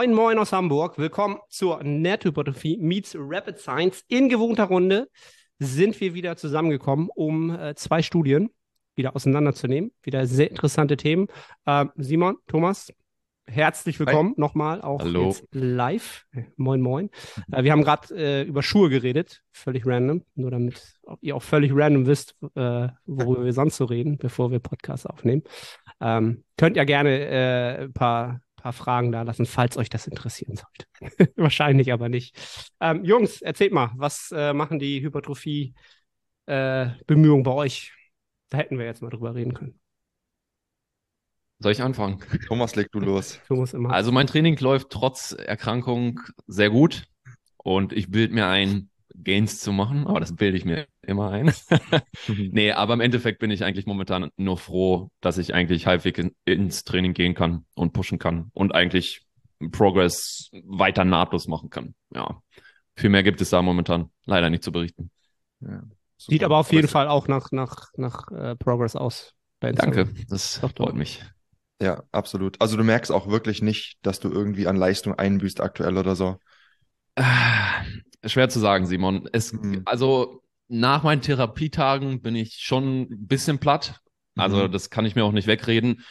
Moin moin aus Hamburg. Willkommen zur Nethypertrophie meets Rapid Science. In gewohnter Runde sind wir wieder zusammengekommen, um äh, zwei Studien wieder auseinanderzunehmen. Wieder sehr interessante Themen. Äh, Simon, Thomas, herzlich willkommen nochmal auch Hallo. jetzt live. Moin moin. Äh, wir haben gerade äh, über Schuhe geredet, völlig random, nur damit ihr auch völlig random wisst, äh, worüber wir sonst so reden, bevor wir Podcasts aufnehmen. Ähm, könnt ja gerne äh, ein paar paar Fragen da lassen, falls euch das interessieren sollte. Wahrscheinlich aber nicht. Ähm, Jungs, erzählt mal, was äh, machen die Hypertrophie-Bemühungen bei euch? Da hätten wir jetzt mal drüber reden können. Soll ich anfangen? Thomas, leg du los. Thomas immer. Also mein Training läuft trotz Erkrankung sehr gut und ich bilde mir ein, Gains zu machen, aber das bilde ich mir immer ein. nee, aber im Endeffekt bin ich eigentlich momentan nur froh, dass ich eigentlich halbwegs in, ins Training gehen kann und pushen kann und eigentlich Progress weiter nahtlos machen kann. Ja, viel mehr gibt es da momentan leider nicht zu berichten. Ja, Sieht aber auf jeden Fall auch nach, nach, nach äh, Progress aus. bei Danke, Instagram. das Doch, doch. freut mich. Ja, absolut. Also du merkst auch wirklich nicht, dass du irgendwie an Leistung einbüßt aktuell oder so. Schwer zu sagen, Simon. Es, Mhm. also nach meinen Therapietagen bin ich schon ein bisschen platt. Also Mhm. das kann ich mir auch nicht wegreden.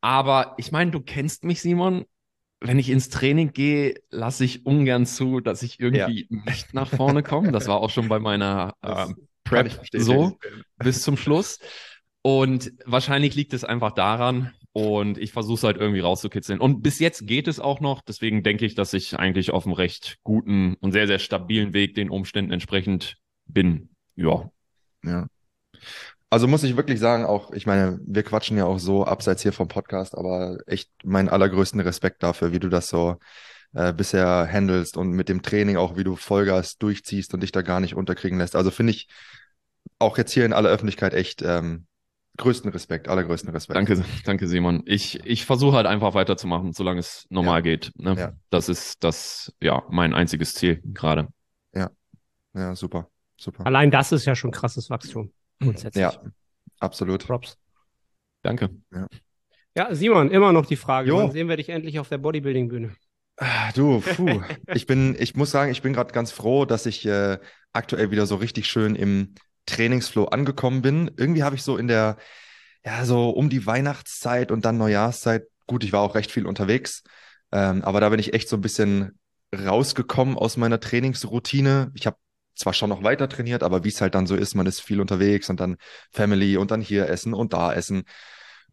Aber ich meine, du kennst mich, Simon. Wenn ich ins Training gehe, lasse ich ungern zu, dass ich irgendwie nicht nach vorne komme. Das war auch schon bei meiner ich Prep so bis zum Schluss. Und wahrscheinlich liegt es einfach daran. Und ich versuche es halt irgendwie rauszukitzeln. Und bis jetzt geht es auch noch. Deswegen denke ich, dass ich eigentlich auf einem recht guten und sehr, sehr stabilen Weg den Umständen entsprechend bin. Ja. Ja. Also muss ich wirklich sagen, auch, ich meine, wir quatschen ja auch so abseits hier vom Podcast, aber echt meinen allergrößten Respekt dafür, wie du das so äh, bisher handelst und mit dem Training auch, wie du Vollgas durchziehst und dich da gar nicht unterkriegen lässt. Also finde ich auch jetzt hier in aller Öffentlichkeit echt ähm, größten Respekt, allergrößten Respekt. Danke, danke, Simon. Ich, ich versuche halt einfach weiterzumachen, solange es normal Ja. geht. Ne? Ja. Das ist das, ja, mein einziges Ziel gerade. Ja, super, super. Allein das ist ja schon krasses Wachstum. Grundsätzlich. Ja, absolut. Props. Danke. Ja, Simon, immer noch die Frage, Jo. wann sehen wir dich endlich auf der Bodybuilding-Bühne? Ah, Du, puh. Ich bin, ich muss sagen, ich bin gerade ganz froh, dass ich äh, aktuell wieder so richtig schön im Trainingsflow angekommen bin. Irgendwie habe ich so in der, ja, so um die Weihnachtszeit und dann Neujahrszeit, gut, ich war auch recht viel unterwegs, ähm, aber da bin ich echt so ein bisschen rausgekommen aus meiner Trainingsroutine. Ich habe zwar schon noch weiter trainiert, aber wie es halt dann so ist, man ist viel unterwegs und dann Family und dann hier essen und da essen.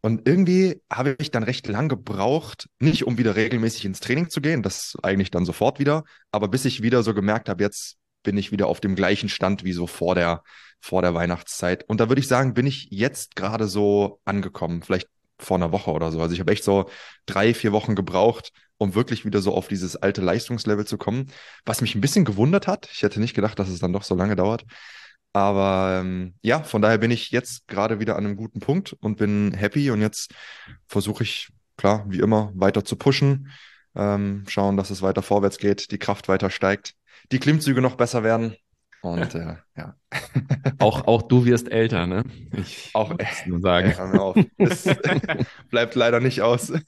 Und irgendwie habe ich dann recht lang gebraucht, nicht um wieder regelmäßig ins Training zu gehen, das eigentlich dann sofort wieder, aber bis ich wieder so gemerkt habe, jetzt bin ich wieder auf dem gleichen Stand wie so vor der, vor der Weihnachtszeit. Und da würde ich sagen, bin ich jetzt gerade so angekommen, vielleicht vor einer Woche oder so. Also ich habe echt so drei, vier Wochen gebraucht, um wirklich wieder so auf dieses alte Leistungslevel zu kommen, was mich ein bisschen gewundert hat. Ich hätte nicht gedacht, dass es dann doch so lange dauert. Aber ähm, ja, von daher bin ich jetzt gerade wieder an einem guten Punkt und bin happy. Und jetzt versuche ich, klar, wie immer, weiter zu pushen, ähm, schauen, dass es weiter vorwärts geht, die Kraft weiter steigt, die Klimmzüge noch besser werden. Und äh, ja, Auch, auch du wirst älter, ne? Ich Auch- es nur sagen. auf. Es bleibt leider nicht aus.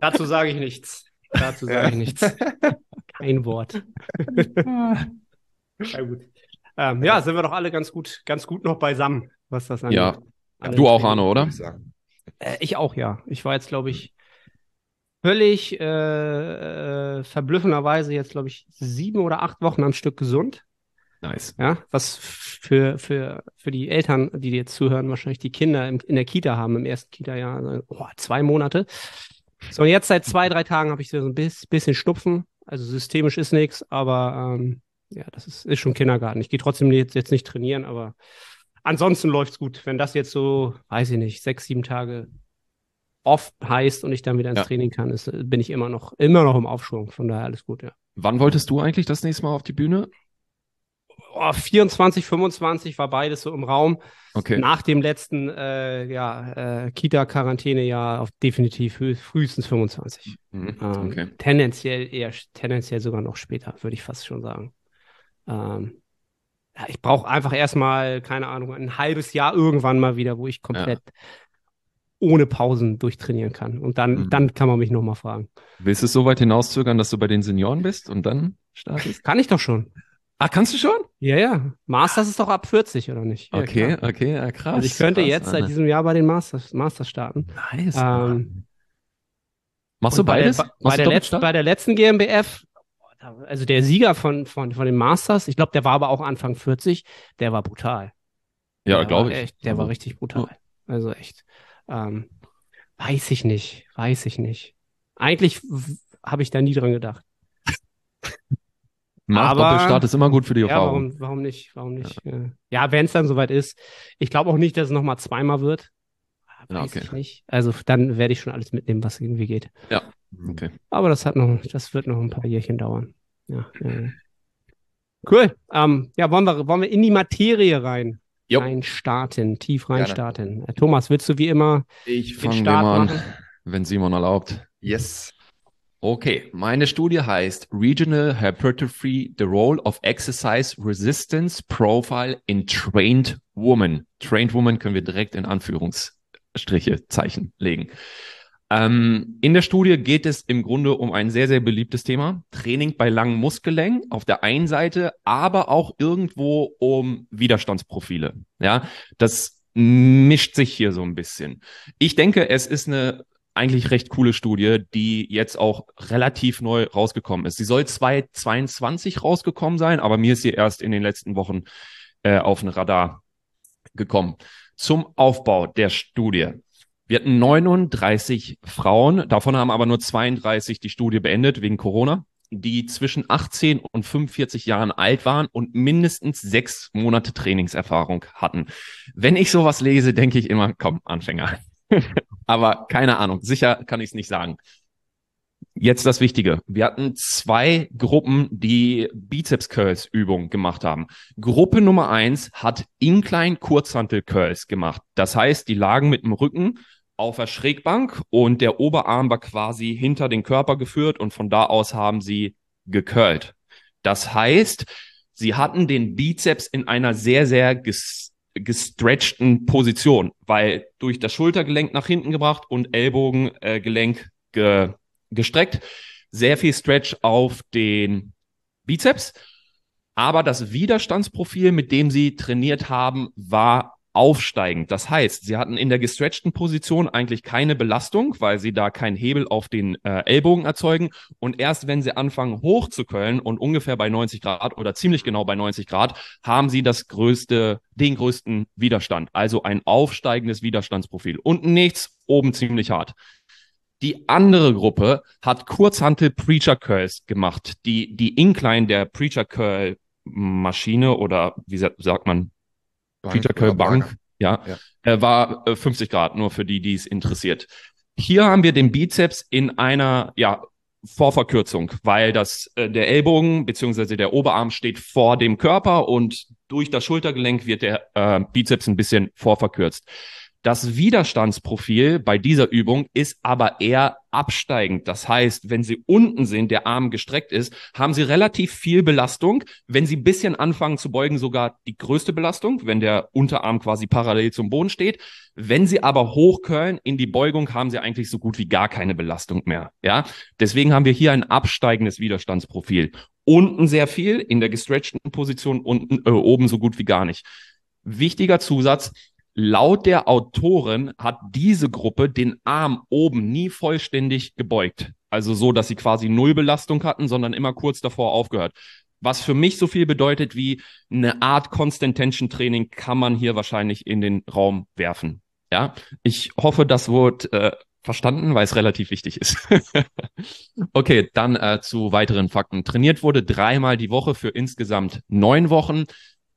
Dazu sage ich nichts. Dazu sage ich nichts. Kein Wort. Ja, gut. Ähm, ja, sind wir doch alle ganz gut, ganz gut noch beisammen, was das angeht. Ja. Du auch. Arno, oder? Ich. Äh, ich auch, ja. Ich war jetzt, glaube ich, völlig äh, äh, verblüffenderweise jetzt, glaube ich, sieben oder acht Wochen am Stück gesund. Nice. Ja, was für, für, für die Eltern, die jetzt zuhören, wahrscheinlich die Kinder im, in der Kita haben, im ersten Kita-Jahr, also, oh, zwei Monate. So, und jetzt seit zwei, drei Tagen habe ich so ein bis, bisschen Schnupfen. Also systemisch ist nichts, aber ähm, ja, das ist, ist schon Kindergarten. Ich gehe trotzdem jetzt, jetzt nicht trainieren, aber ansonsten läuft's gut. Wenn das jetzt so, weiß ich nicht, sechs, sieben Tage off heißt und ich dann wieder ins Ja. Training kann, ist, bin ich immer noch, immer noch im Aufschwung. Von daher alles gut, ja. Wann wolltest du eigentlich das nächste Mal auf die Bühne? Oh, 24, 25 war beides so im Raum. Okay. Nach dem letzten äh, ja, äh, Kita-Quarantäne-Jahr auf definitiv früh, frühestens 25. Mhm. Ähm, Okay. Tendenziell eher, tendenziell sogar noch später, würde ich fast schon sagen. Ähm, ja, ich brauche einfach erstmal, keine Ahnung, ein halbes Jahr irgendwann mal wieder, wo ich komplett ohne Pausen durchtrainieren kann. Und dann, Mhm. dann kann man mich nochmal fragen. Willst du es so weit hinauszögern, dass du bei den Senioren bist und dann startest? Kann ich doch schon. Ah, kannst du schon? Ja, ja. Masters ist doch ab 40, oder nicht? Ja, Okay, klar. okay, ja, krass. Also ich könnte krass, jetzt seit Alter. diesem Jahr bei den Masters, Masters starten. Nice. Ähm, Machst du Und bei beides? Der, bei, der letzten, bei der letzten GmbF, also der Sieger von, von, von den Masters, ich glaube, der war aber auch Anfang 40, der war brutal. Ja, glaube war ich. Echt, der war Also, richtig brutal. Also echt. Ähm, weiß ich nicht, weiß ich nicht. Eigentlich habe ich da nie dran gedacht. Mach aber- Doppelstart ist immer gut für die Ja, Erfahrung. warum, warum nicht? Warum nicht? Ja, ja wenn es dann soweit ist. Ich glaube auch nicht, dass es nochmal zweimal wird. Ja, Weiß okay. ich nicht. Also dann werde ich schon alles mitnehmen, was irgendwie geht. Okay. Aber das hat noch, das wird noch ein paar Jährchen dauern. Ja, ja, ja. Cool. Ähm, ja, wollen wir, wollen wir in die Materie rein, Jo. rein starten, tief rein Gerne. starten. Äh, Thomas, willst du wie immer Ich den fange Start an, machen? wenn Simon erlaubt. Yes. Okay, meine Studie heißt Regional Hypertrophy, the Role of Exercise Resistance Profile in Trained Women. Trained Woman können wir direkt in Anführungsstriche Zeichen legen. Ähm, in der Studie geht es im Grunde um ein sehr, sehr beliebtes Thema. Training bei langen Muskellängen auf der einen Seite, aber auch irgendwo um Widerstandsprofile. Ja, das mischt sich hier so ein bisschen. Ich denke, es ist eine eigentlich recht coole Studie, die jetzt auch relativ neu rausgekommen ist. Sie soll 2022 rausgekommen sein, aber mir ist sie erst in den letzten Wochen äh, auf ein Radar gekommen. Zum Aufbau der Studie. Wir hatten 39 Frauen, davon haben aber nur 32 die Studie beendet wegen Corona, die zwischen 18 und 45 Jahren alt waren und mindestens sechs Monate Trainingserfahrung hatten. Wenn ich sowas lese, denke ich immer, komm, Anfänger. aber keine Ahnung, sicher kann ich es nicht sagen. Jetzt das Wichtige. Wir hatten zwei Gruppen, die Bizeps Curls Übungen gemacht haben. Gruppe Nummer eins hat Incline Kurzhantel Curls gemacht. Das heißt, die lagen mit dem Rücken auf der Schrägbank und der Oberarm war quasi hinter den Körper geführt und von da aus haben sie gecurlt. Das heißt, sie hatten den Bizeps in einer sehr, sehr ges gestretchten Position, weil durch das Schultergelenk nach hinten gebracht und Ellbogengelenk ge gestreckt. Sehr viel Stretch auf den Bizeps. Aber das Widerstandsprofil, mit dem sie trainiert haben, war aufsteigend. Das heißt, sie hatten in der gestretchten Position eigentlich keine Belastung, weil sie da keinen Hebel auf den äh, Ellbogen erzeugen. Und erst wenn sie anfangen hochzuköllen und ungefähr bei 90 Grad oder ziemlich genau bei 90 Grad, haben sie das größte, den größten Widerstand. Also ein aufsteigendes Widerstandsprofil. Unten nichts, oben ziemlich hart. Die andere Gruppe hat Kurzhantel Preacher Curls gemacht. Die, die Incline der Preacher Curl Maschine oder wie sa- sagt man, Preacher Curl oder Bank, ja, Ja. Äh, war äh, 50 Grad, nur für die, die es interessiert. Hier haben wir den Bizeps in einer, ja, Vorverkürzung, weil das, äh, der Ellbogen beziehungsweise der Oberarm steht vor dem Körper und durch das Schultergelenk wird der äh, Bizeps ein bisschen vorverkürzt. Das Widerstandsprofil bei dieser Übung ist aber eher absteigend. Das heißt, wenn Sie unten sind, der Arm gestreckt ist, haben Sie relativ viel Belastung. Wenn Sie ein bisschen anfangen zu beugen, sogar die größte Belastung, wenn der Unterarm quasi parallel zum Boden steht. Wenn Sie aber hochköllen in die Beugung, haben Sie eigentlich so gut wie gar keine Belastung mehr. Ja, deswegen haben wir hier ein absteigendes Widerstandsprofil. Unten sehr viel, in der gestretchten Position, unten, äh, oben so gut wie gar nicht. Wichtiger Zusatz, Laut der Autorin hat diese Gruppe den Arm oben nie vollständig gebeugt. Also so, dass sie quasi null Belastung hatten, sondern immer kurz davor aufgehört. Was für mich so viel bedeutet wie eine Art Constant Tension Training kann man hier wahrscheinlich in den Raum werfen. Ja, ich hoffe, das wurde äh, verstanden, weil es relativ wichtig ist. okay, dann äh, zu weiteren Fakten. Trainiert wurde dreimal die Woche für insgesamt neun Wochen.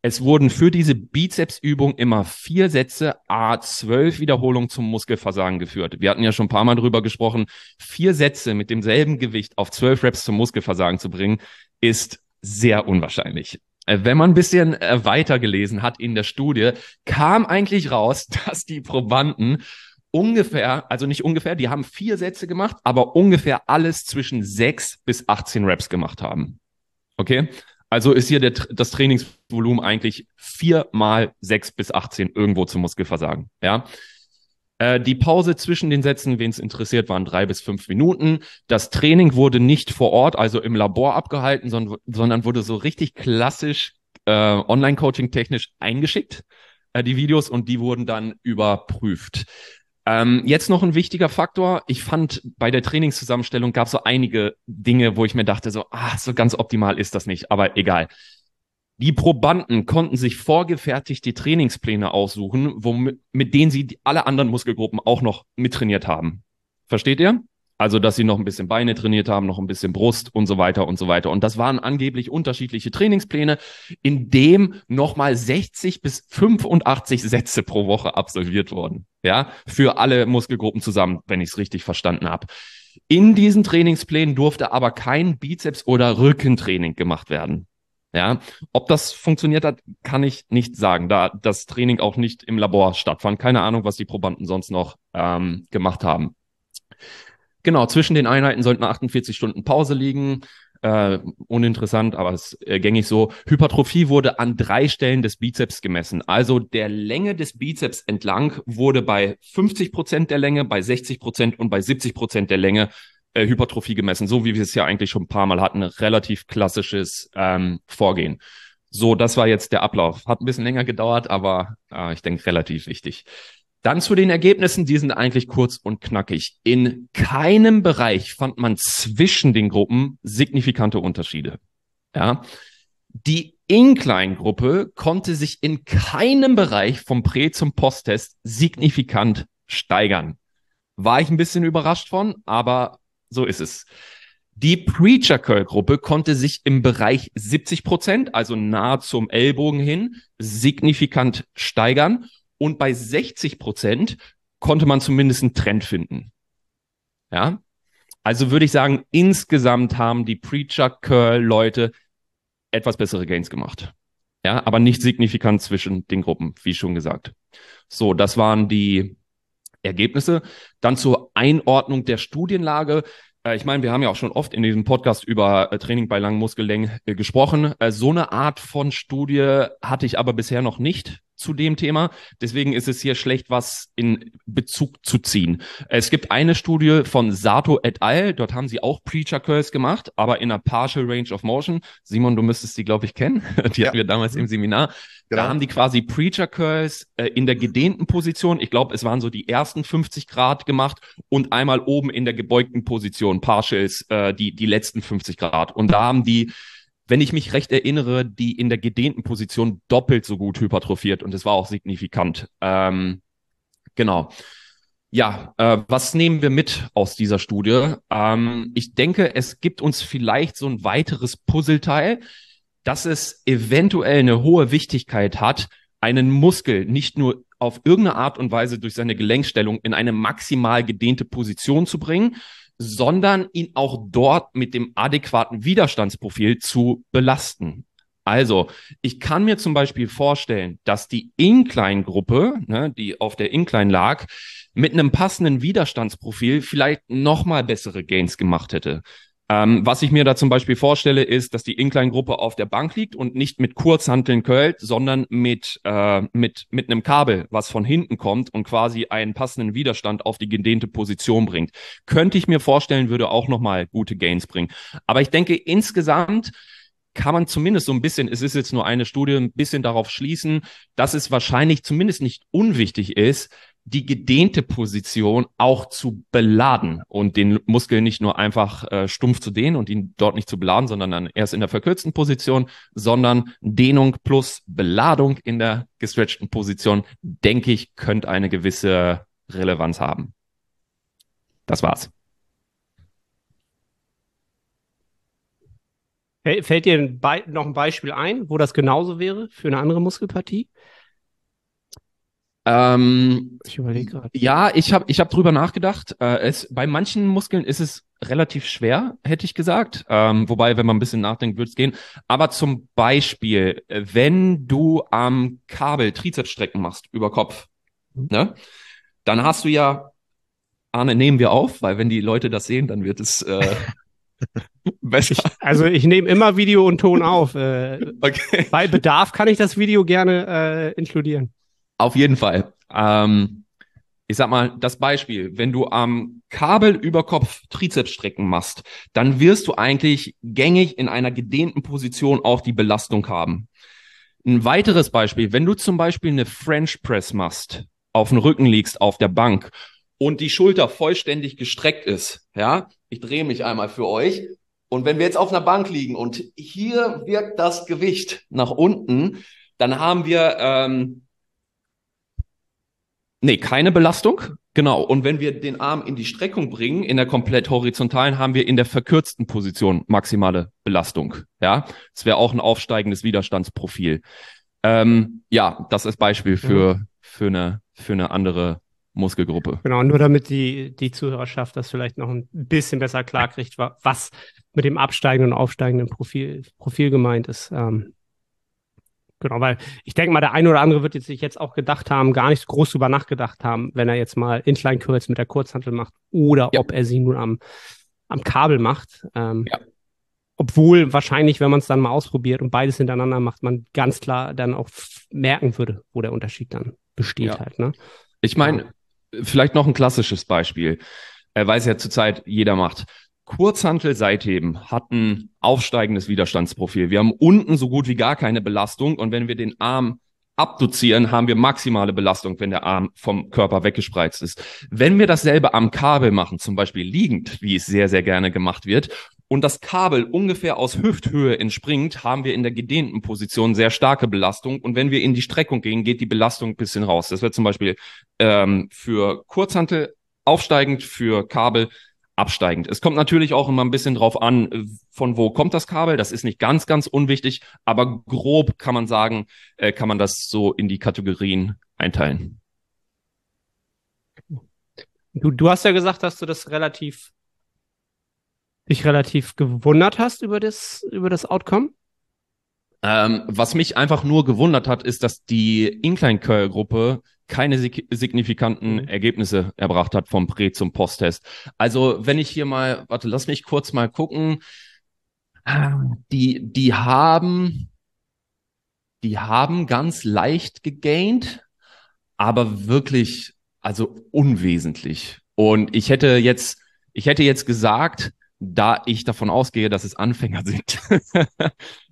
Es wurden für diese Bizepsübung immer vier Sätze, a zwölf Wiederholungen zum Muskelversagen geführt. Wir hatten ja schon ein paar Mal drüber gesprochen. Vier Sätze mit demselben Gewicht auf zwölf Reps zum Muskelversagen zu bringen, ist sehr unwahrscheinlich. Äh, Wenn man ein bisschen äh, weitergelesen hat in der Studie, kam eigentlich raus, dass die Probanden ungefähr, also nicht ungefähr, die haben vier Sätze gemacht, aber ungefähr alles zwischen sechs bis 18 Reps gemacht haben. Okay? Also ist hier der, das Trainingsvolumen eigentlich vier mal sechs bis 18 irgendwo zum Muskelversagen. Ja. Äh, die Pause zwischen den Sätzen, wen es interessiert, waren drei bis fünf Minuten. Das Training wurde nicht vor Ort, also im Labor abgehalten, sondern, sondern wurde so richtig klassisch äh, Online-Coaching technisch eingeschickt, äh, die Videos, und die wurden dann überprüft. Ähm, jetzt noch ein wichtiger Faktor. Ich fand, bei der Trainingszusammenstellung gab es so einige Dinge, wo ich mir dachte, so, ah, so ganz optimal ist das nicht, aber egal. Die Probanden konnten sich vorgefertigt die Trainingspläne aussuchen, womit, mit denen sie alle anderen Muskelgruppen auch noch mittrainiert haben. Versteht ihr? Also, dass sie noch ein bisschen Beine trainiert haben, noch ein bisschen Brust und so weiter und so weiter. Und das waren angeblich unterschiedliche Trainingspläne, in dem nochmal 60 bis 85 Sätze pro Woche absolviert wurden. Ja, für alle Muskelgruppen zusammen, wenn ich es richtig verstanden habe. In diesen Trainingsplänen durfte aber kein Bizeps- oder Rückentraining gemacht werden. Ja, ob das funktioniert hat, kann ich nicht sagen, da das Training auch nicht im Labor stattfand. Keine Ahnung, was die Probanden sonst noch ähm, gemacht haben. Genau, zwischen den Einheiten sollten 48 Stunden Pause liegen. Äh, uninteressant, aber es äh, gängig so. Hypertrophie wurde an drei Stellen des Bizeps gemessen. Also der Länge des Bizeps entlang wurde bei 50 Prozent der Länge, bei 60 Prozent und bei 70 Prozent der Länge äh, Hypertrophie gemessen. So wie wir es ja eigentlich schon ein paar Mal hatten. Relativ klassisches ähm, Vorgehen. So, das war jetzt der Ablauf. Hat ein bisschen länger gedauert, aber äh, ich denke relativ wichtig. Dann zu den Ergebnissen, die sind eigentlich kurz und knackig. In keinem Bereich fand man zwischen den Gruppen signifikante Unterschiede. Ja. Die Incline-Gruppe konnte sich in keinem Bereich vom Prä- zum Posttest signifikant steigern. War ich ein bisschen überrascht von, aber so ist es. Die Preacher Curl Gruppe konnte sich im Bereich 70 Prozent, also nahe zum Ellbogen hin, signifikant steigern und bei 60 Prozent konnte man zumindest einen Trend finden. Ja. Also würde ich sagen, insgesamt haben die Preacher Curl Leute etwas bessere Gains gemacht. Ja, aber nicht signifikant zwischen den Gruppen, wie schon gesagt. So, das waren die Ergebnisse. Dann zur Einordnung der Studienlage. Äh, ich meine, wir haben ja auch schon oft in diesem Podcast über äh, Training bei langen Muskellängen äh, gesprochen. So eine Art von Studie hatte ich aber bisher noch nicht zu dem Thema. Deswegen ist es hier schlecht, was in Bezug zu ziehen. Es gibt eine Studie von Sato et al. Dort haben sie auch Preacher Curls gemacht, aber in einer Partial Range of Motion. Simon, du müsstest die, glaube ich, kennen. Die ja. hatten wir damals im Seminar. Genau. Da haben die quasi Preacher Curls äh, in der gedehnten Position. Ich glaube, es waren so die ersten 50 Grad gemacht und einmal oben in der gebeugten Position, Partials, äh, die, die letzten 50 Grad. Und da haben die wenn ich mich recht erinnere, die in der gedehnten Position doppelt so gut hypertrophiert und es war auch signifikant. Ähm, genau. Ja, äh, was nehmen wir mit aus dieser Studie? Ähm, ich denke, es gibt uns vielleicht so ein weiteres Puzzleteil, dass es eventuell eine hohe Wichtigkeit hat, einen Muskel nicht nur auf irgendeine Art und Weise durch seine Gelenkstellung in eine maximal gedehnte Position zu bringen, sondern ihn auch dort mit dem adäquaten Widerstandsprofil zu belasten. Also, ich kann mir zum Beispiel vorstellen, dass die Incline-Gruppe, ne, die auf der Incline lag, mit einem passenden Widerstandsprofil vielleicht nochmal bessere Gains gemacht hätte. Ähm, was ich mir da zum Beispiel vorstelle, ist, dass die Incline-Gruppe auf der Bank liegt und nicht mit Kurzhanteln curlt, sondern mit, äh, mit, mit einem Kabel, was von hinten kommt und quasi einen passenden Widerstand auf die gedehnte Position bringt. Könnte ich mir vorstellen, würde auch nochmal gute Gains bringen. Aber ich denke, insgesamt kann man zumindest so ein bisschen, es ist jetzt nur eine Studie, ein bisschen darauf schließen, dass es wahrscheinlich zumindest nicht unwichtig ist, die gedehnte Position auch zu beladen und den Muskel nicht nur einfach äh, stumpf zu dehnen und ihn dort nicht zu beladen, sondern dann erst in der verkürzten Position, sondern Dehnung plus Beladung in der gestretchten Position, denke ich, könnte eine gewisse Relevanz haben. Das war's. Fällt dir noch ein Beispiel ein, wo das genauso wäre für eine andere Muskelpartie? Ähm, ich überlege gerade. Ja, ich habe ich hab drüber nachgedacht. Äh, es, bei manchen Muskeln ist es relativ schwer, hätte ich gesagt. Ähm, wobei, wenn man ein bisschen nachdenkt, würde es gehen. Aber zum Beispiel, wenn du am Kabel Trizepsstrecken machst über Kopf, mhm. ne, dann hast du ja, Arne, nehmen wir auf, weil wenn die Leute das sehen, dann wird es äh, besser. Ich, also ich nehme immer Video und Ton auf. Äh, okay. Bei Bedarf kann ich das Video gerne äh, inkludieren. Auf jeden Fall. Ähm, ich sag mal, das Beispiel, wenn du am Kabel über Kopf Trizepsstrecken machst, dann wirst du eigentlich gängig in einer gedehnten Position auch die Belastung haben. Ein weiteres Beispiel, wenn du zum Beispiel eine French Press machst, auf dem Rücken liegst, auf der Bank und die Schulter vollständig gestreckt ist, ja, ich drehe mich einmal für euch. Und wenn wir jetzt auf einer Bank liegen und hier wirkt das Gewicht nach unten, dann haben wir ähm, Nee, keine Belastung. Genau. Und wenn wir den Arm in die Streckung bringen, in der komplett horizontalen, haben wir in der verkürzten Position maximale Belastung. Ja, es wäre auch ein aufsteigendes Widerstandsprofil. Ähm, ja, das ist Beispiel für, mhm. für, eine, für eine andere Muskelgruppe. Genau, nur damit die, die Zuhörerschaft das vielleicht noch ein bisschen besser klarkriegt, was mit dem absteigenden und aufsteigenden Profil, Profil gemeint ist. Ähm, Genau, weil ich denke mal, der eine oder andere wird jetzt sich jetzt auch gedacht haben, gar nicht so groß drüber nachgedacht haben, wenn er jetzt mal Incline Curls mit der Kurzhantel macht oder ja. ob er sie nun am, am Kabel macht. Ähm, ja. Obwohl wahrscheinlich, wenn man es dann mal ausprobiert und beides hintereinander macht, man ganz klar dann auch merken würde, wo der Unterschied dann besteht ja. halt. Ne? Ich meine, vielleicht noch ein klassisches Beispiel, äh, weil es ja zurzeit jeder macht. Kurzhantel Seitheben hat ein aufsteigendes Widerstandsprofil. Wir haben unten so gut wie gar keine Belastung und wenn wir den Arm abduzieren, haben wir maximale Belastung, wenn der Arm vom Körper weggespreizt ist. Wenn wir dasselbe am Kabel machen, zum Beispiel liegend, wie es sehr, sehr gerne gemacht wird, und das Kabel ungefähr aus Hüfthöhe entspringt, haben wir in der gedehnten Position sehr starke Belastung. Und wenn wir in die Streckung gehen, geht die Belastung ein bisschen raus. Das wird zum Beispiel ähm, für Kurzhantel aufsteigend, für Kabel absteigend. Es kommt natürlich auch immer ein bisschen drauf an, von wo kommt das Kabel. Das ist nicht ganz, ganz unwichtig, aber grob kann man sagen, äh, kann man das so in die Kategorien einteilen. Du, du hast ja gesagt, dass du das relativ dich relativ gewundert hast über das, über das Outcome. Ähm, was mich einfach nur gewundert hat, ist, dass die Incline Curl Gruppe keine sig signifikanten mhm. Ergebnisse erbracht hat vom Prä zum Posttest. Also wenn ich hier mal, warte, lass mich kurz mal gucken. Die, die haben, die haben ganz leicht gegaint, aber wirklich, also unwesentlich. Und ich hätte jetzt, ich hätte jetzt gesagt, da ich davon ausgehe, dass es Anfänger sind,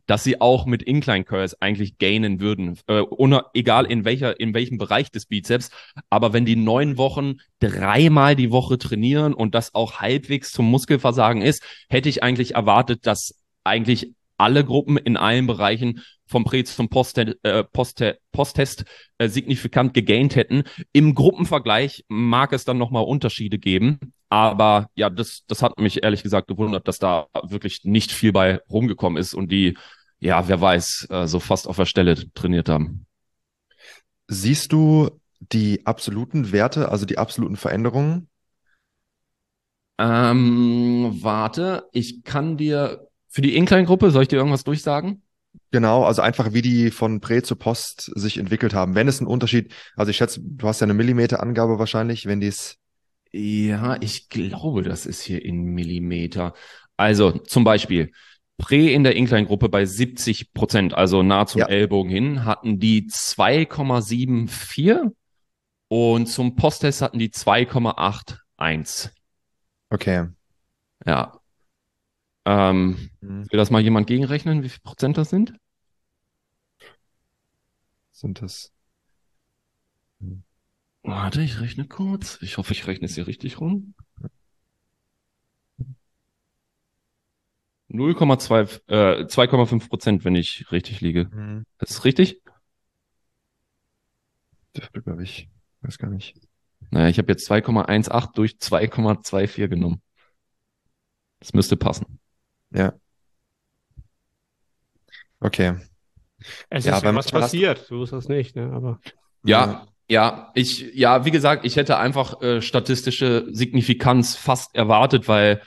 dass sie auch mit Incline Curls eigentlich gainen würden, äh, ohne, egal in welcher, in welchem Bereich des Bizeps. Aber wenn die neun Wochen dreimal die Woche trainieren und das auch halbwegs zum Muskelversagen ist, hätte ich eigentlich erwartet, dass eigentlich alle Gruppen in allen Bereichen vom Prä zum Posttest äh, Post Posttest äh, signifikant gegaint hätten. Im Gruppenvergleich mag es dann nochmal Unterschiede geben. Aber ja, das, das hat mich ehrlich gesagt gewundert, dass da wirklich nicht viel bei rumgekommen ist und die, ja, wer weiß, äh, so fast auf der Stelle trainiert haben. Siehst du die absoluten Werte, also die absoluten Veränderungen? Ähm, warte, ich kann dir für die Incline-Gruppe, soll ich dir irgendwas durchsagen? Genau, also einfach wie die von Prä zu Post sich entwickelt haben. Wenn es einen Unterschied, also ich schätze, du hast ja eine Millimeterangabe wahrscheinlich, wenn die es. Ja, ich glaube, das ist hier in Millimeter. Also zum Beispiel, Prä in der Incline-Gruppe bei 70 Prozent, also nah zum ja. Ellbogen hin, hatten die 2,74 und zum Posttest hatten die 2,81. Okay. Ja, ähm, mhm. Will das mal jemand gegenrechnen, wie viel Prozent das sind? Sind das? Hm. Warte, ich rechne kurz. Ich hoffe, ich rechne es hier richtig rum. 0,2, äh, 2,5 Prozent, wenn ich richtig liege. Mhm. Das ist richtig? Dürfte, glaube ich. Weiß gar nicht. Naja, ich habe jetzt 2,18 durch 2,24 genommen. Das müsste passen. Ja. Okay. Es ja, ist ja was passiert, so ist das nicht, ne? Aber. Ja, ja, ich, ja, wie gesagt, ich hätte einfach äh, statistische Signifikanz fast erwartet, weil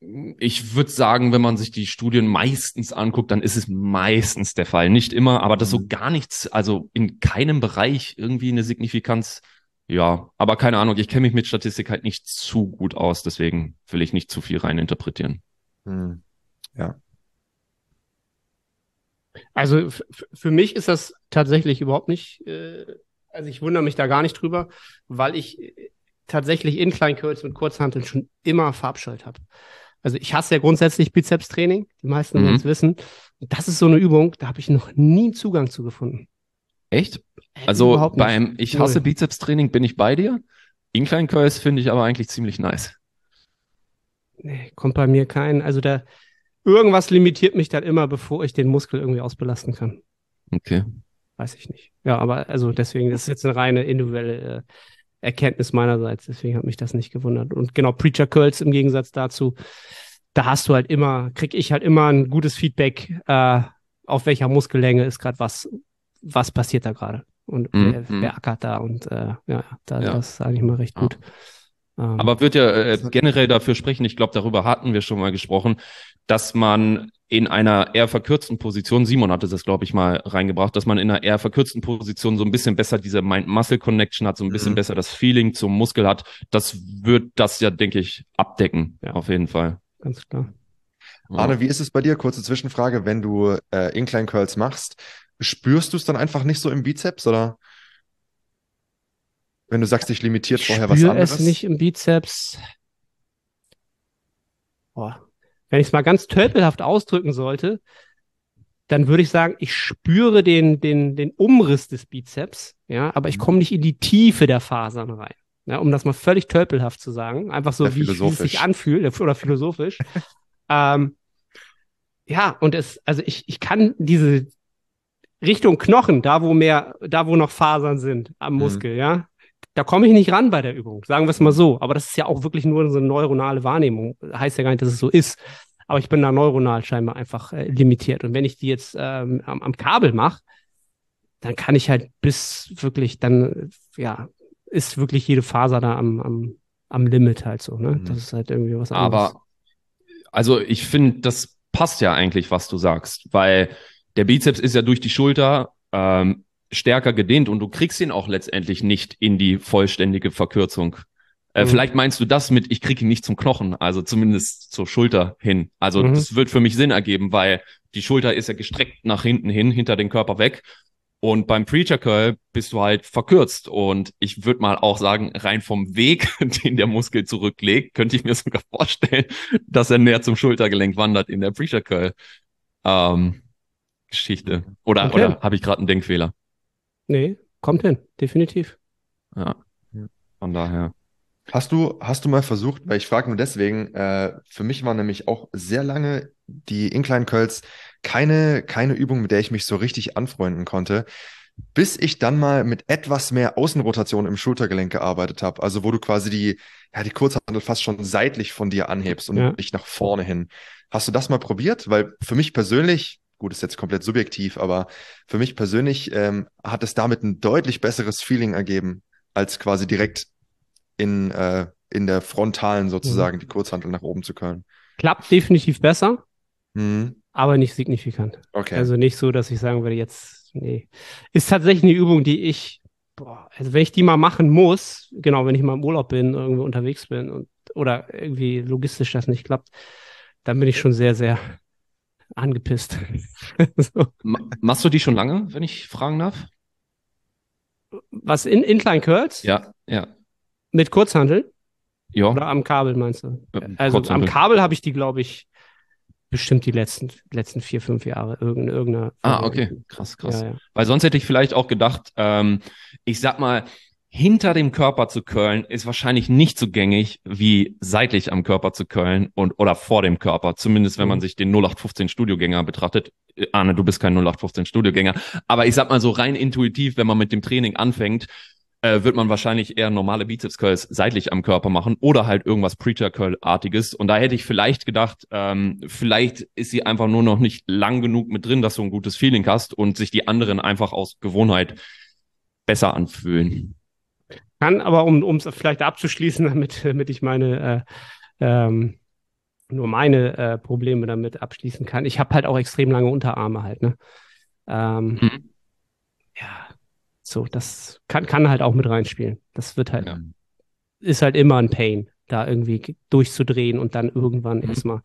ich würde sagen, wenn man sich die Studien meistens anguckt, dann ist es meistens der Fall. Nicht immer, aber das so mhm. gar nichts, also in keinem Bereich irgendwie eine Signifikanz. Ja, aber keine Ahnung, ich kenne mich mit Statistik halt nicht zu gut aus, deswegen will ich nicht zu viel reininterpretieren. Hm. Ja. Also für mich ist das tatsächlich überhaupt nicht, äh, Also ich wundere mich da gar nicht drüber, weil ich äh, tatsächlich Incline Curls mit Kurzhanteln schon immer verabscheut habe. Also ich hasse ja grundsätzlich Bizeps-Training, die meisten Mhm. es wissen. Und das ist so eine Übung, da habe ich noch nie einen Zugang zu gefunden. Echt? Äh, Also beim Ich hasse Bizeps-Training bin ich bei dir. Incline Curls finde ich aber eigentlich ziemlich nice. Nee, kommt bei mir kein. Also da irgendwas limitiert mich dann immer, bevor ich den Muskel irgendwie ausbelasten kann. Okay. Weiß ich nicht. Ja, aber also deswegen, das ist jetzt eine reine individuelle äh, Erkenntnis meinerseits. Deswegen hat mich das nicht gewundert. Und genau, Preacher Curls im Gegensatz dazu, da hast du halt immer, krieg ich halt immer ein gutes Feedback, äh, auf welcher Muskellänge ist gerade was, was passiert da gerade. Und Mhm, wer, mhm. wer ackert da und äh, ja, da, Ja. das sage ich mal recht Ja. gut. Ähm, Aber wird ja äh, generell dafür sprechen, ich glaube, darüber hatten wir schon mal gesprochen, dass man in einer eher verkürzten Position, Simon hatte das, glaube ich, mal reingebracht, dass man in einer eher verkürzten Position so ein bisschen besser diese Mind-Muscle-Connection hat, so ein bisschen Mhm. besser das Feeling zum Muskel hat. Das wird das ja, denke ich, abdecken, Ja. auf jeden Fall. ganz klar. Ja. Arne, wie ist es bei dir? Kurze Zwischenfrage. Wenn du äh, Incline Curls machst, spürst du es dann einfach nicht so im Bizeps oder wenn du sagst, dich limitiert Ich vorher was spüre anderes? es nicht im Bizeps. Boah. Wenn ich es mal ganz tölpelhaft ausdrücken sollte, dann würde ich sagen, ich spüre den, den, den Umriss des Bizeps, ja, aber ich Mhm. komme nicht in die Tiefe der Fasern rein. Ja, um das mal völlig tölpelhaft zu sagen. Einfach so, Ja, wie, es sich anfühlt, oder philosophisch. ähm, ja, und es, also ich, ich kann diese Richtung Knochen, da wo mehr, da wo noch Fasern sind am Mhm. Muskel, ja, da komme ich nicht ran bei der Übung, sagen wir es mal so. Aber das ist ja auch wirklich nur so eine neuronale Wahrnehmung. Heißt ja gar nicht, dass es so ist. Aber ich bin da neuronal scheinbar einfach äh, limitiert. Und wenn ich die jetzt ähm, am, am Kabel mache, dann kann ich halt bis wirklich, dann, äh, ja, ist wirklich jede Faser da am, am, am Limit halt so, ne? Mhm. Das ist halt irgendwie was anderes. Aber also ich finde, das passt ja eigentlich, was du sagst, weil der Bizeps ist ja durch die Schulter ähm, stärker gedehnt und du kriegst ihn auch letztendlich nicht in die vollständige Verkürzung. Äh, Mhm. Vielleicht meinst du das mit, ich kriege ihn nicht zum Knochen, also zumindest zur Schulter hin. Also Mhm. das wird für mich Sinn ergeben, weil die Schulter ist ja gestreckt nach hinten hin, hinter den Körper weg. Und beim Preacher Curl bist du halt verkürzt. Und ich würde mal auch sagen, rein vom Weg, den der Muskel zurücklegt, könnte ich mir sogar vorstellen, dass er näher zum Schultergelenk wandert in der Preacher Curl ähm, Geschichte. Oder, Okay. oder habe ich gerade einen Denkfehler? Nee, kommt hin, definitiv. Ja. Von daher. Hast du, hast du mal versucht, weil ich frage nur deswegen, äh, für mich war nämlich auch sehr lange die Incline Curls keine, keine Übung, mit der ich mich so richtig anfreunden konnte, bis ich dann mal mit etwas mehr Außenrotation im Schultergelenk gearbeitet habe. Also wo du quasi die, ja, die Kurzhandel fast schon seitlich von dir anhebst und Ja. nicht nach vorne hin. Hast du das mal probiert? Weil für mich persönlich, gut, ist jetzt komplett subjektiv, aber für mich persönlich ähm, hat es damit ein deutlich besseres Feeling ergeben, als quasi direkt in, äh, in der frontalen sozusagen die Kurzhantel nach oben zu können. Klappt definitiv besser, Mhm. aber nicht signifikant. Okay. Also nicht so, dass ich sagen würde, jetzt, nee. Ist tatsächlich eine Übung, die ich, boah, also wenn ich die mal machen muss, genau, wenn ich mal im Urlaub bin, irgendwo unterwegs bin und oder irgendwie logistisch das nicht klappt, dann bin ich schon sehr, sehr angepisst. so. Ma machst du die schon lange, wenn ich fragen darf? Was in Incline Curls Ja, ja. mit Kurzhandel Ja. oder am Kabel meinst du? Ja, Also am. Kabel habe ich die, glaube ich, bestimmt die letzten, letzten vier, fünf Jahre in irgendeiner. Ah, okay. Krass, krass. Ja, ja. Weil sonst hätte ich vielleicht auch gedacht, ähm, ich sag mal, hinter dem Körper zu curlen ist wahrscheinlich nicht so gängig wie seitlich am Körper zu curlen und oder vor dem Körper. Zumindest wenn man Mhm. sich den 0815 Studiogänger betrachtet. Äh, Arne, du bist kein 0815 Studiogänger. Aber ich sag mal so rein intuitiv, wenn man mit dem Training anfängt, äh, wird man wahrscheinlich eher normale Bizeps-Curls seitlich am Körper machen oder halt irgendwas Preacher-Curl-artiges. Und da hätte ich vielleicht gedacht, ähm, vielleicht ist sie einfach nur noch nicht lang genug mit drin, dass du ein gutes Feeling hast und sich die anderen einfach aus Gewohnheit besser anfühlen. Kann aber, um es vielleicht abzuschließen, damit, damit ich meine, äh, ähm, nur meine äh, Probleme damit abschließen kann. Ich habe halt auch extrem lange Unterarme halt, ne? Ähm, Mhm. Ja, so, das kann, kann halt auch mit reinspielen. Das wird halt, Ja. ist halt immer ein Pain, da irgendwie durchzudrehen und dann irgendwann Mhm. erstmal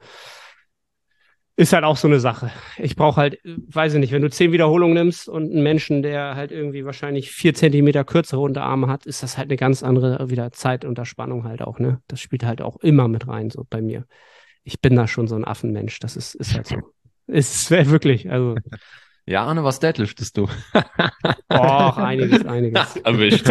ist halt auch so eine Sache. Ich brauche halt, weiß ich nicht, wenn du zehn Wiederholungen nimmst und einen Menschen, der halt irgendwie wahrscheinlich vier Zentimeter kürzere Unterarme hat, ist das halt eine ganz andere wieder Zeit unter Spannung halt auch, ne? Das spielt halt auch immer mit rein, so bei mir. Ich bin da schon so ein Affenmensch. Das ist, ist halt so. ist wirklich, also. Ja, Arne, was deadliftest du? Och, einiges, einiges. Erwischt.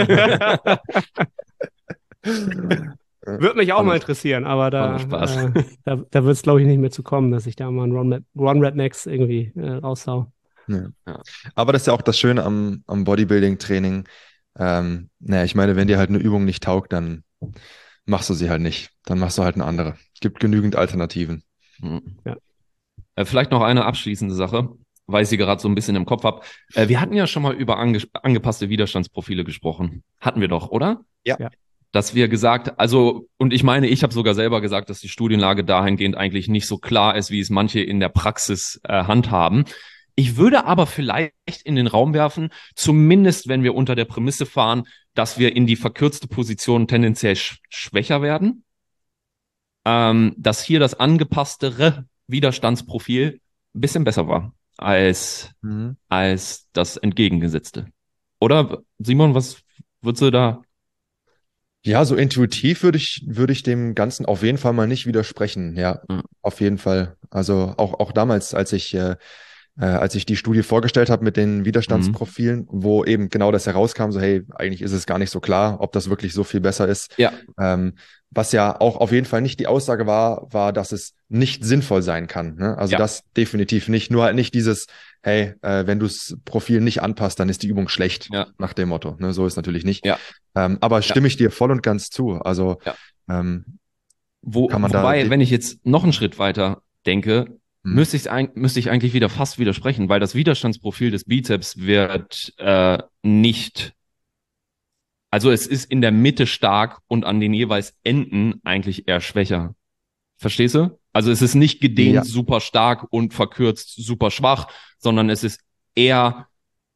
Würde mich auch mal interessieren, aber da, äh, da, da wird es, glaube ich, nicht mehr zu kommen, dass ich da mal einen Run, Rap Max irgendwie äh, raushau. Ja. Ja. Aber das ist ja auch das Schöne am, am Bodybuilding-Training. Ähm, naja, ich meine, wenn dir halt eine Übung nicht taugt, dann machst du sie halt nicht. Dann machst du halt eine andere. Es gibt genügend Alternativen. Mhm. Ja. Äh, vielleicht noch eine abschließende Sache, weil ich sie gerade so ein bisschen im Kopf habe. Äh, wir hatten ja schon mal über ange angepasste Widerstandsprofile gesprochen. Hatten wir doch, oder? Ja. Dass wir gesagt, also, und ich meine, ich habe sogar selber gesagt, dass die Studienlage dahingehend eigentlich nicht so klar ist, wie es manche in der Praxis äh, handhaben. Ich würde aber vielleicht in den Raum werfen, zumindest wenn wir unter der Prämisse fahren, dass wir in die verkürzte Position tendenziell sch schwächer werden, ähm, dass hier das angepasstere Widerstandsprofil ein bisschen besser war als, mhm. als das entgegengesetzte. Oder Simon, was würdest du da ja, so intuitiv würde ich, würde ich dem Ganzen auf jeden Fall mal nicht widersprechen. Ja, mhm. auf jeden Fall. Also auch, auch damals, als ich, äh, äh, als ich die Studie vorgestellt habe mit den Widerstandsprofilen, mhm. wo eben genau das herauskam, so hey, eigentlich ist es gar nicht so klar, ob das wirklich so viel besser ist. Ja. Ähm, was ja auch auf jeden Fall nicht die Aussage war, war, dass es nicht sinnvoll sein kann. Ne? Also ja. das definitiv nicht. Nur halt nicht dieses, hey, äh, wenn du das Profil nicht anpasst, dann ist die Übung schlecht, ja. nach dem Motto. Ne? So ist natürlich nicht. Ja. Ähm, aber stimme ich dir voll und ganz zu. Also ja. ähm, Wo, kann man wobei, da wenn ich jetzt noch einen Schritt weiter denke, hm. müsste, ich, müsste ich eigentlich wieder fast widersprechen, weil das Widerstandsprofil des Bizeps wird äh, nicht also es ist in der Mitte stark und an den jeweils Enden eigentlich eher schwächer. Verstehst du? Also es ist nicht gedehnt ja. super stark und verkürzt super schwach, sondern es ist eher